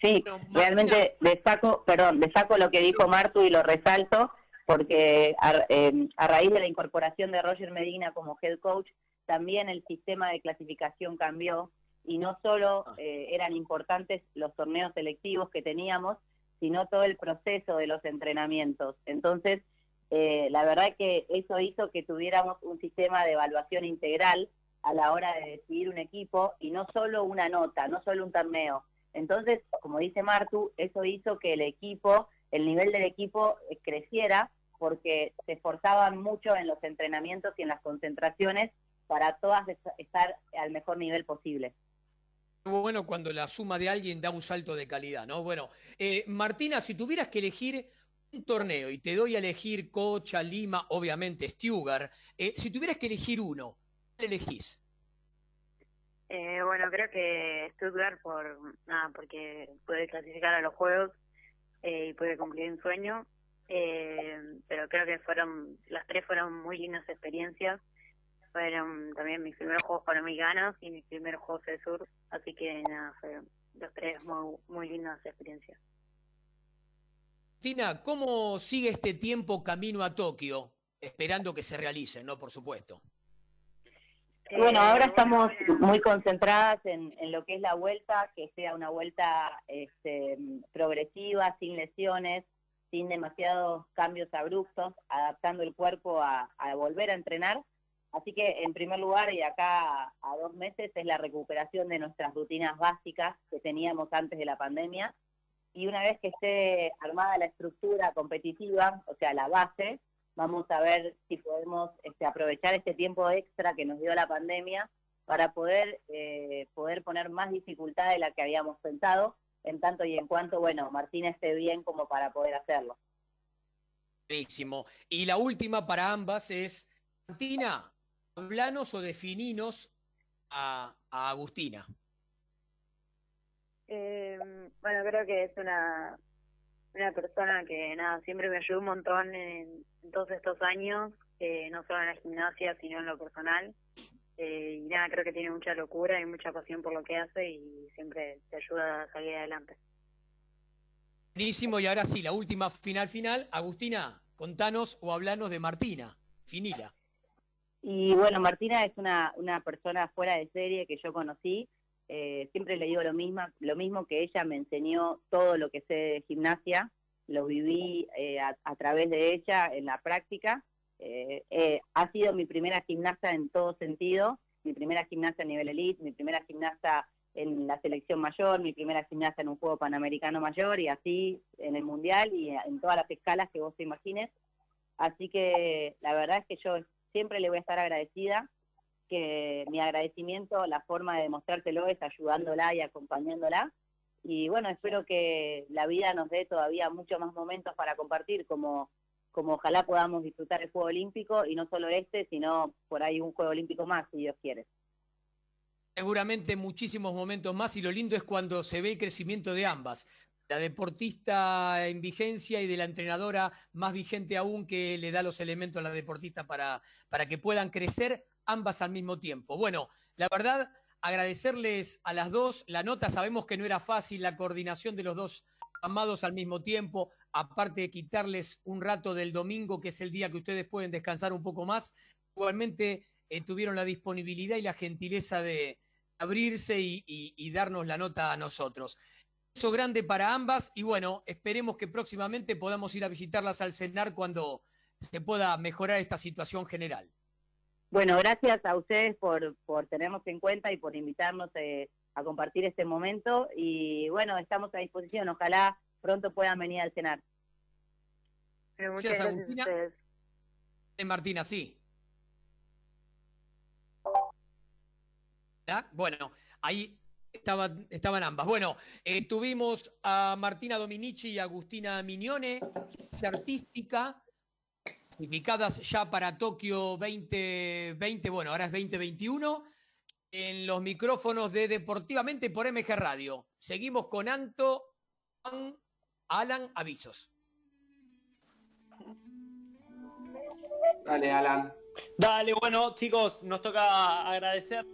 Sí, realmente destaco, perdón, destaco lo que dijo Martu y lo resalto, porque a, eh, a raíz de la incorporación de Roger Medina como head coach, también el sistema de clasificación cambió y no solo eh, eran importantes los torneos selectivos que teníamos, sino todo el proceso de los entrenamientos. Entonces, eh, la verdad que eso hizo que tuviéramos un sistema de evaluación integral a la hora de decidir un equipo y no solo una nota, no solo un torneo. Entonces, como dice Martu, eso hizo que el equipo, el nivel del equipo eh, creciera porque se esforzaban mucho en los entrenamientos y en las concentraciones para todas es- estar al mejor nivel posible.
Bueno, cuando la suma de alguien da un salto de calidad, ¿no? Bueno, eh, Martina, si tuvieras que elegir un torneo y te doy a elegir Cocha, Lima, obviamente Stuttgart, eh, si tuvieras que elegir uno, ¿cuál elegís?
Eh, bueno, creo que Stuttgart por nada, porque puede clasificar a los juegos eh, y puede cumplir un sueño. Eh, pero creo que fueron, las tres fueron muy lindas experiencias. Fueron también mis primeros Juegos Panamericanos y mis primeros Juegos del Sur. Así que nada, fueron los tres muy, muy lindas experiencias.
Martina, ¿cómo sigue este tiempo camino a Tokio? Esperando que se realice, ¿no? Por supuesto.
Bueno, ahora estamos muy concentradas en, en lo que es la vuelta, que sea una vuelta este, progresiva, sin lesiones, sin demasiados cambios abruptos, adaptando el cuerpo a, a volver a entrenar. Así que, en primer lugar, y acá a dos meses, es la recuperación de nuestras rutinas básicas que teníamos antes de la pandemia. Y una vez que esté armada la estructura competitiva, o sea, la base, vamos a ver si podemos este, aprovechar este tiempo extra que nos dio la pandemia para poder, eh, poder poner más dificultad de la que habíamos pensado, en tanto y en cuanto, bueno, Martina esté bien como para poder hacerlo.
Buenísimo. Y la última para ambas es, Martina, hablanos o defininos a, a Agustina.
Eh, bueno, creo que es una, una persona que nada siempre me ayudó un montón en, en todos estos años, eh, no solo en la gimnasia, sino en lo personal. Eh, y nada, creo que tiene mucha locura y mucha pasión por lo que hace y siempre te ayuda a salir adelante.
Buenísimo. Y ahora sí, la última final final. Agustina, contanos o hablanos de Martina. Finila.
Y bueno, Martina es una, una persona fuera de serie que yo conocí. Eh, siempre le digo lo mismo, lo mismo que ella me enseñó todo lo que sé de gimnasia, lo viví eh, a, a través de ella en la práctica. Eh, eh, ha sido mi primera gimnasta en todo sentido, mi primera gimnasta a nivel elite, mi primera gimnasta en la selección mayor, mi primera gimnasta en un juego panamericano mayor y así en el mundial y en todas las escalas que vos te imagines. Así que la verdad es que yo siempre le voy a estar agradecida, que mi agradecimiento, la forma de demostrártelo es ayudándola y acompañándola. Y bueno, espero que la vida nos dé todavía muchos más momentos para compartir, como, como ojalá podamos disfrutar el Juego Olímpico, y no solo este, sino por ahí un Juego Olímpico más, si Dios quiere.
Seguramente muchísimos momentos más y lo lindo es cuando se ve el crecimiento de ambas. La deportista en vigencia y de la entrenadora más vigente aún que le da los elementos a la deportista para, para que puedan crecer ambas al mismo tiempo. Bueno, la verdad, agradecerles a las dos. La nota sabemos que no era fácil la coordinación de los dos amados al mismo tiempo, aparte de quitarles un rato del domingo, que es el día que ustedes pueden descansar un poco más. Igualmente eh, tuvieron la disponibilidad y la gentileza de abrirse y, darnos la nota a nosotros. Eso grande para ambas y bueno, esperemos que próximamente podamos ir a visitarlas al CENAR cuando se pueda mejorar esta situación general.
Bueno, gracias a ustedes por, por tenernos en cuenta y por invitarnos eh, a compartir este momento. Y bueno, estamos a disposición. Ojalá pronto puedan venir al cenar.
Pero muchas
Gracias,
a
Agustina.
ustedes.
Eh, Martina, sí. ¿Ya? Bueno, ahí estaban, estaban ambas. Bueno, eh, tuvimos a Martina Dominici y Agustina Mignone, gimnasia artística, clasificadas ya para Tokio 2020, bueno, ahora es 2021, en los micrófonos de Deportivamente por MG Radio. Seguimos con Anto, Juan, Alan, avisos.
Dale, Alan.
Dale, bueno, chicos, nos toca agradecer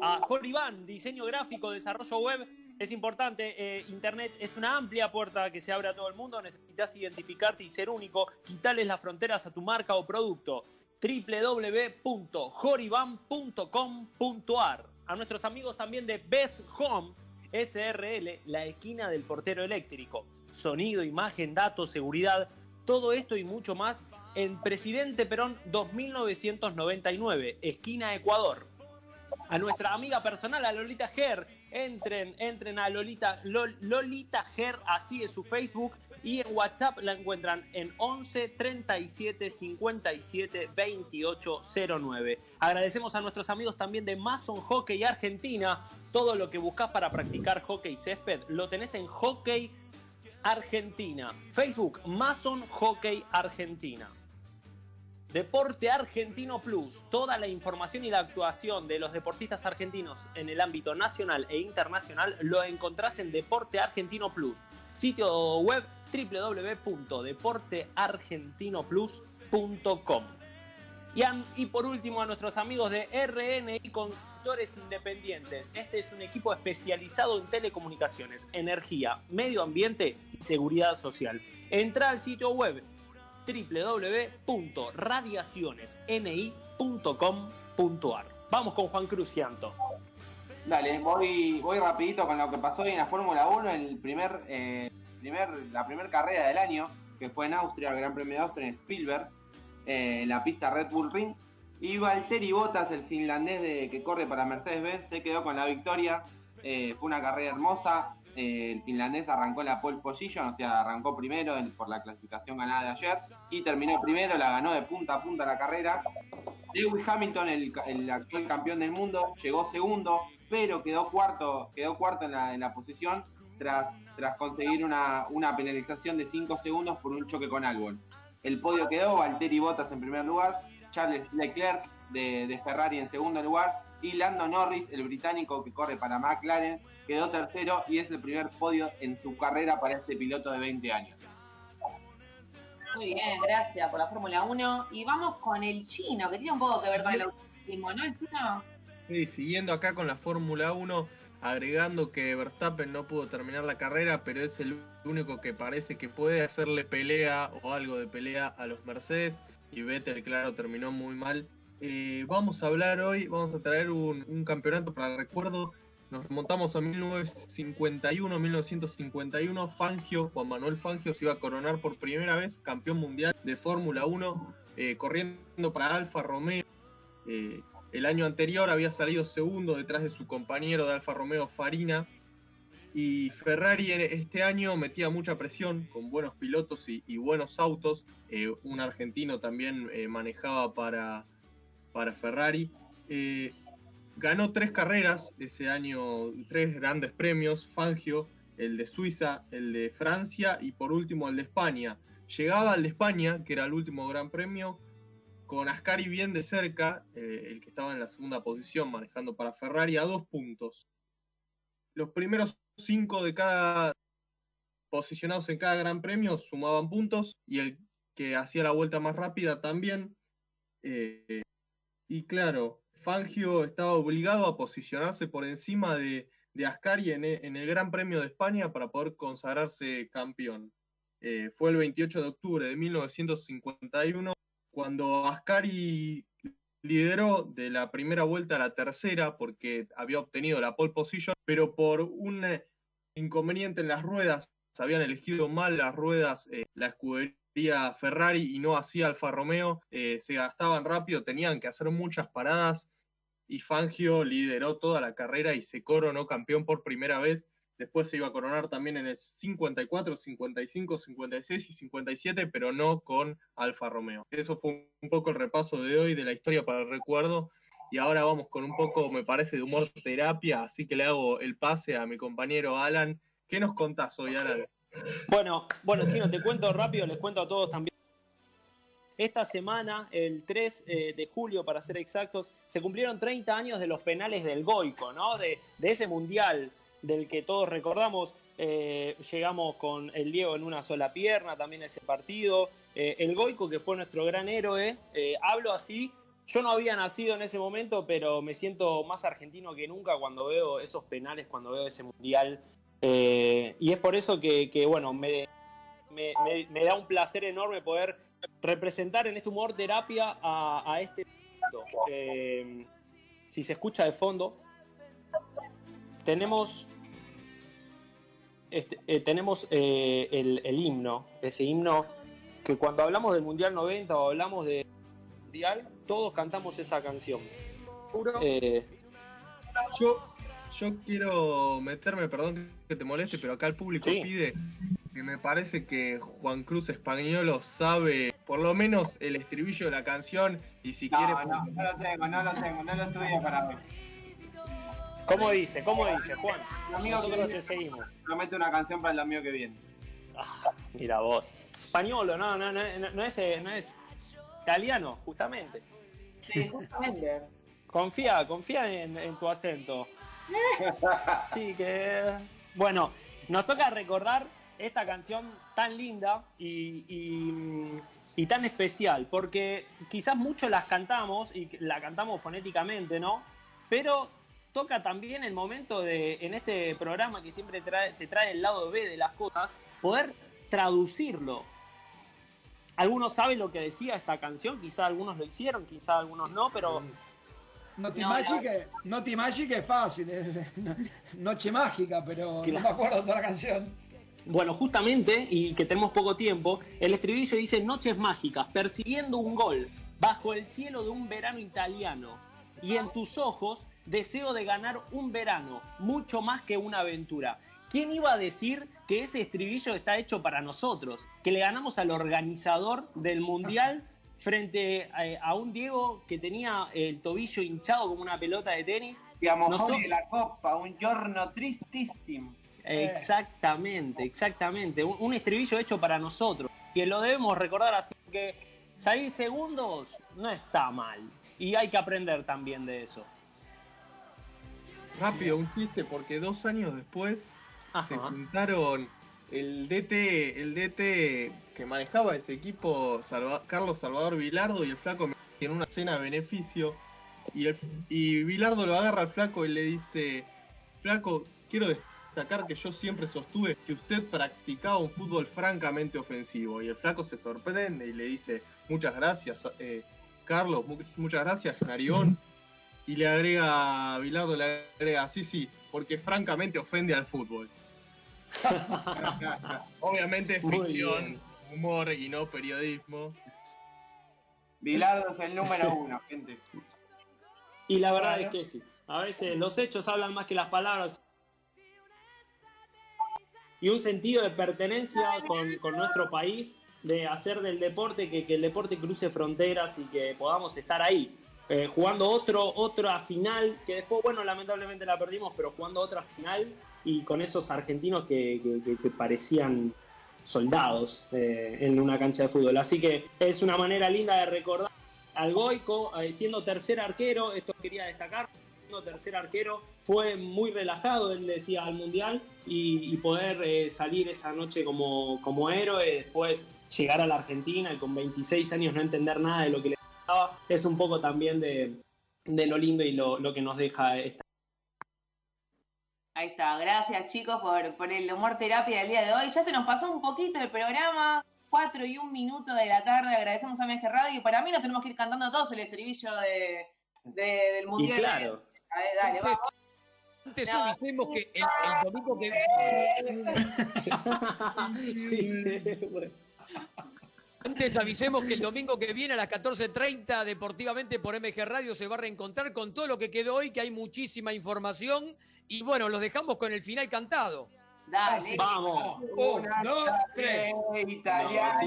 a Jorge Iván, diseño gráfico, desarrollo web. Es importante, eh, Internet es una amplia puerta que se abre a todo el mundo. Necesitas identificarte y ser único. Quitales las fronteras a tu marca o producto. www.jorivan.com.ar A nuestros amigos también de Best Home SRL, la esquina del portero eléctrico. Sonido, imagen, datos, seguridad. Todo esto y mucho más en Presidente Perón 2999, esquina Ecuador. a nuestra amiga personal, a Lolita Ger. Entren, entren a Lolita, Lol- Lolita Ger, así es su Facebook. Y en WhatsApp la encuentran en 11 37 57 28 09. Agradecemos a nuestros amigos también de Mason Hockey Argentina. Todo lo que buscas para practicar hockey césped lo tenés en Hockey Argentina. Facebook, Mason Hockey Argentina. Deporte Argentino Plus. Toda la información y la actuación de los deportistas argentinos en el ámbito nacional e internacional lo encontrás en Deporte Argentino Plus. Sitio web www.deporteargentinoplus.com. Y, por último a nuestros amigos de RNI Consultores Independientes. Este es un equipo especializado en telecomunicaciones, energía, medio ambiente y seguridad social. Entra al sitio web www.radiacionesni.com.ar. Vamos con Juan Crucianto.
Dale, voy, voy rapidito con lo que pasó hoy en la Fórmula 1, el primer, eh, primer, la primera carrera del año, que fue en Austria, el Gran Premio de Austria en Spielberg, eh, en la pista Red Bull Ring. Y Valtteri Bottas, el finlandés de, que corre para Mercedes-Benz, se quedó con la victoria. Eh, fue una carrera hermosa. Eh, el finlandés arrancó la pole position, o sea, arrancó primero por la clasificación ganada de ayer y terminó primero, la ganó de punta a punta la carrera. Lewis Hamilton, el, actual campeón del mundo, llegó segundo, pero quedó cuarto, quedó cuarto en la, posición tras, tras conseguir una, una penalización de 5 segundos por un choque con Albon. El podio quedó Valtteri Bottas en primer lugar, Charles Leclerc de Ferrari en segundo lugar y Lando Norris, el británico que corre para McLaren, quedó tercero y es el primer podio en su carrera para este piloto de 20 años.
Muy bien, gracias por la Fórmula 1. Y vamos con el chino, que tiene un poco que ver con el automovilismo, ¿no? El chino.
Sí, siguiendo acá con la Fórmula 1, agregando que Verstappen no pudo terminar la carrera, pero es el único que parece que puede hacerle pelea o algo de pelea a los Mercedes. Y Vettel, claro, terminó muy mal. Eh, vamos a hablar hoy, vamos a traer un, un campeonato para el recuerdo. Nos remontamos a 1951, 1951. Fangio, Juan Manuel Fangio, se iba a coronar por primera vez campeón mundial de Fórmula 1, eh, corriendo para Alfa Romeo. Eh, el año anterior había salido segundo detrás de su compañero de Alfa Romeo, Farina. Y Ferrari este año metía mucha presión con buenos pilotos y, buenos autos. Eh, un argentino también manejaba para, para Ferrari. Ganó tres carreras ese año, tres grandes premios. Fangio, el de Suiza, el de Francia y por último el de España. Llegaba al de España, que era el último gran premio, con Ascari bien de cerca, eh, el que estaba en la segunda posición manejando para Ferrari, a dos puntos. Los primeros cinco de cada posicionados en cada gran premio sumaban puntos y el que hacía la vuelta más rápida también. Eh, y claro, Fangio estaba obligado a posicionarse por encima de, Ascari en, e- en el Gran Premio de España para poder consagrarse campeón. Eh, fue el 28 de octubre de 1951 cuando Ascari lideró de la primera vuelta a la tercera porque había obtenido la pole position, pero por un eh, inconveniente en las ruedas, se habían elegido mal las ruedas, eh, la escudería Ferrari y no hacía Alfa Romeo, eh, se gastaban rápido, tenían que hacer muchas paradas y Fangio lideró toda la carrera y se coronó campeón por primera vez. Después se iba a coronar también en el 54, 55, 56 y 57, pero no con Alfa Romeo. Eso fue un poco el repaso de hoy de la historia para el recuerdo. Y ahora vamos con un poco, me parece, de humor terapia, así que le hago el pase a mi compañero Alan. ¿Qué nos contás hoy, Alan?
Bueno, bueno, Chino, te cuento rápido, les cuento a todos también. Esta semana, el 3 eh, de julio para ser exactos, se cumplieron 30 años de los penales del Goico, ¿no? De, ese mundial del que todos recordamos. eh, llegamos con el Diego en una sola pierna, también ese partido. Eh, el Goico, que fue nuestro gran héroe, hablo así. Yo no había nacido en ese momento, pero me siento más argentino que nunca cuando veo esos penales, cuando veo ese mundial. Eh, y es por eso que, que, bueno, me, me, me- me da un placer enorme poder representar en este humor terapia a, a este. Eh, si se escucha de fondo, tenemos, este, eh, tenemos eh, el, el himno, ese himno que cuando hablamos del Mundial 90 o hablamos del Mundial, todos cantamos esa canción.
Yo, yo quiero meterme, perdón que te moleste, pero acá el público
Sí.
pide que me parece que Juan Cruz Españolo sabe por lo menos el estribillo de la canción y si
No,
quiere...
no, no lo tengo, no lo tengo, no lo estudié para hoy.
¿Cómo dice? ¿Cómo dice, Juan?
Amigo
Nosotros
que
te seguimos.
Promete una canción para el amigo que viene.
Mira vos. Españolo, no, no, no, no, no es, no es italiano, justamente.
Sí, justamente.
Confía, confía en, en tu acento. Sí, que. Bueno, nos toca recordar esta canción tan linda y, y- tan especial, porque quizás muchos las cantamos y la cantamos fonéticamente, ¿no? Pero toca también el momento de, en este programa que siempre trae- te trae el lado B de las cosas, poder traducirlo. Algunos saben lo que decía esta canción, quizás algunos lo hicieron, quizás algunos no, pero
Noti
No,
Magic, Noti Magic es fácil, es no- noche mágica, pero no me acuerdo toda la canción.
Bueno, justamente, y que tenemos poco tiempo, el estribillo dice Noches mágicas, persiguiendo un gol, bajo el cielo de un verano italiano. Y en tus ojos deseo de ganar un verano, mucho más que una aventura. ¿Quién iba a decir que ese estribillo está hecho para nosotros? Que le ganamos al organizador del mundial frente eh, a un Diego que tenía el tobillo hinchado como una pelota de tenis.
Siamo
Noso-
fuori de la copa, un giorno tristísimo.
Exactamente, exactamente. Un, un estribillo hecho para nosotros. Que lo debemos recordar así que salir segundos no está mal. Y hay que aprender también de eso.
Rápido, un chiste, porque dos años después se juntaron el DT, el DT que manejaba ese equipo, Carlos Salvador Vilardo y el flaco en una cena de beneficio. Y, el, lo agarra al flaco y le dice, flaco, quiero destacar que yo siempre sostuve que usted practicaba un fútbol francamente ofensivo. Y el flaco se sorprende y le dice, muchas gracias, eh, Carlos, mu- muchas gracias, Narigón. Y le agrega, Bilardo le agrega, sí, sí, porque francamente ofende al fútbol. Obviamente es ficción, humor y no periodismo.
Bilardo es el número uno, gente.
Y la verdad es que sí. A veces los hechos hablan más que las palabras. Y un sentido de pertenencia con, con nuestro país, de hacer del deporte que, que el deporte cruce fronteras y que podamos estar ahí. eh, jugando otro, otra final, que después, bueno, lamentablemente la perdimos, pero jugando otra final y con esos argentinos que, que- parecían soldados eh, en una cancha de fútbol. Así que es una manera linda de recordar al Goico, eh, siendo tercer arquero, esto quería destacar, siendo tercer arquero, fue muy relajado, él decía, al Mundial y, y poder eh, salir esa noche como, como héroe, después llegar a la Argentina y con 26 años no entender nada de lo que le pasaba, es un poco también de, de lo lindo y lo, lo que nos deja esta
Ahí está, gracias chicos por, por el humor terapia del día de hoy. Ya se nos pasó un poquito el programa, 4 y un minuto de la tarde. Agradecemos a MG Radio y para mí nos tenemos que ir cantando todos el estribillo de, de- del
Y
mundial.
claro,
A ver, dale, vamos.
Antes
No.
avisemos que el, el domingo que
Sí, sí, bueno.
Antes avisemos que el domingo que viene a las 14.30 deportivamente por MG Radio se va a reencontrar con todo lo que quedó hoy, que hay muchísima información. Y bueno, los dejamos con el final cantado.
Dale.
Vamos.
Un, dos, tres.
Italiana.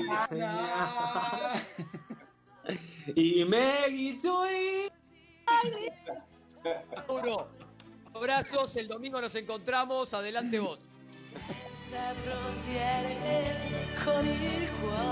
y Meggy Joy.
Mauro, abrazos, el domingo nos encontramos. Adelante vos.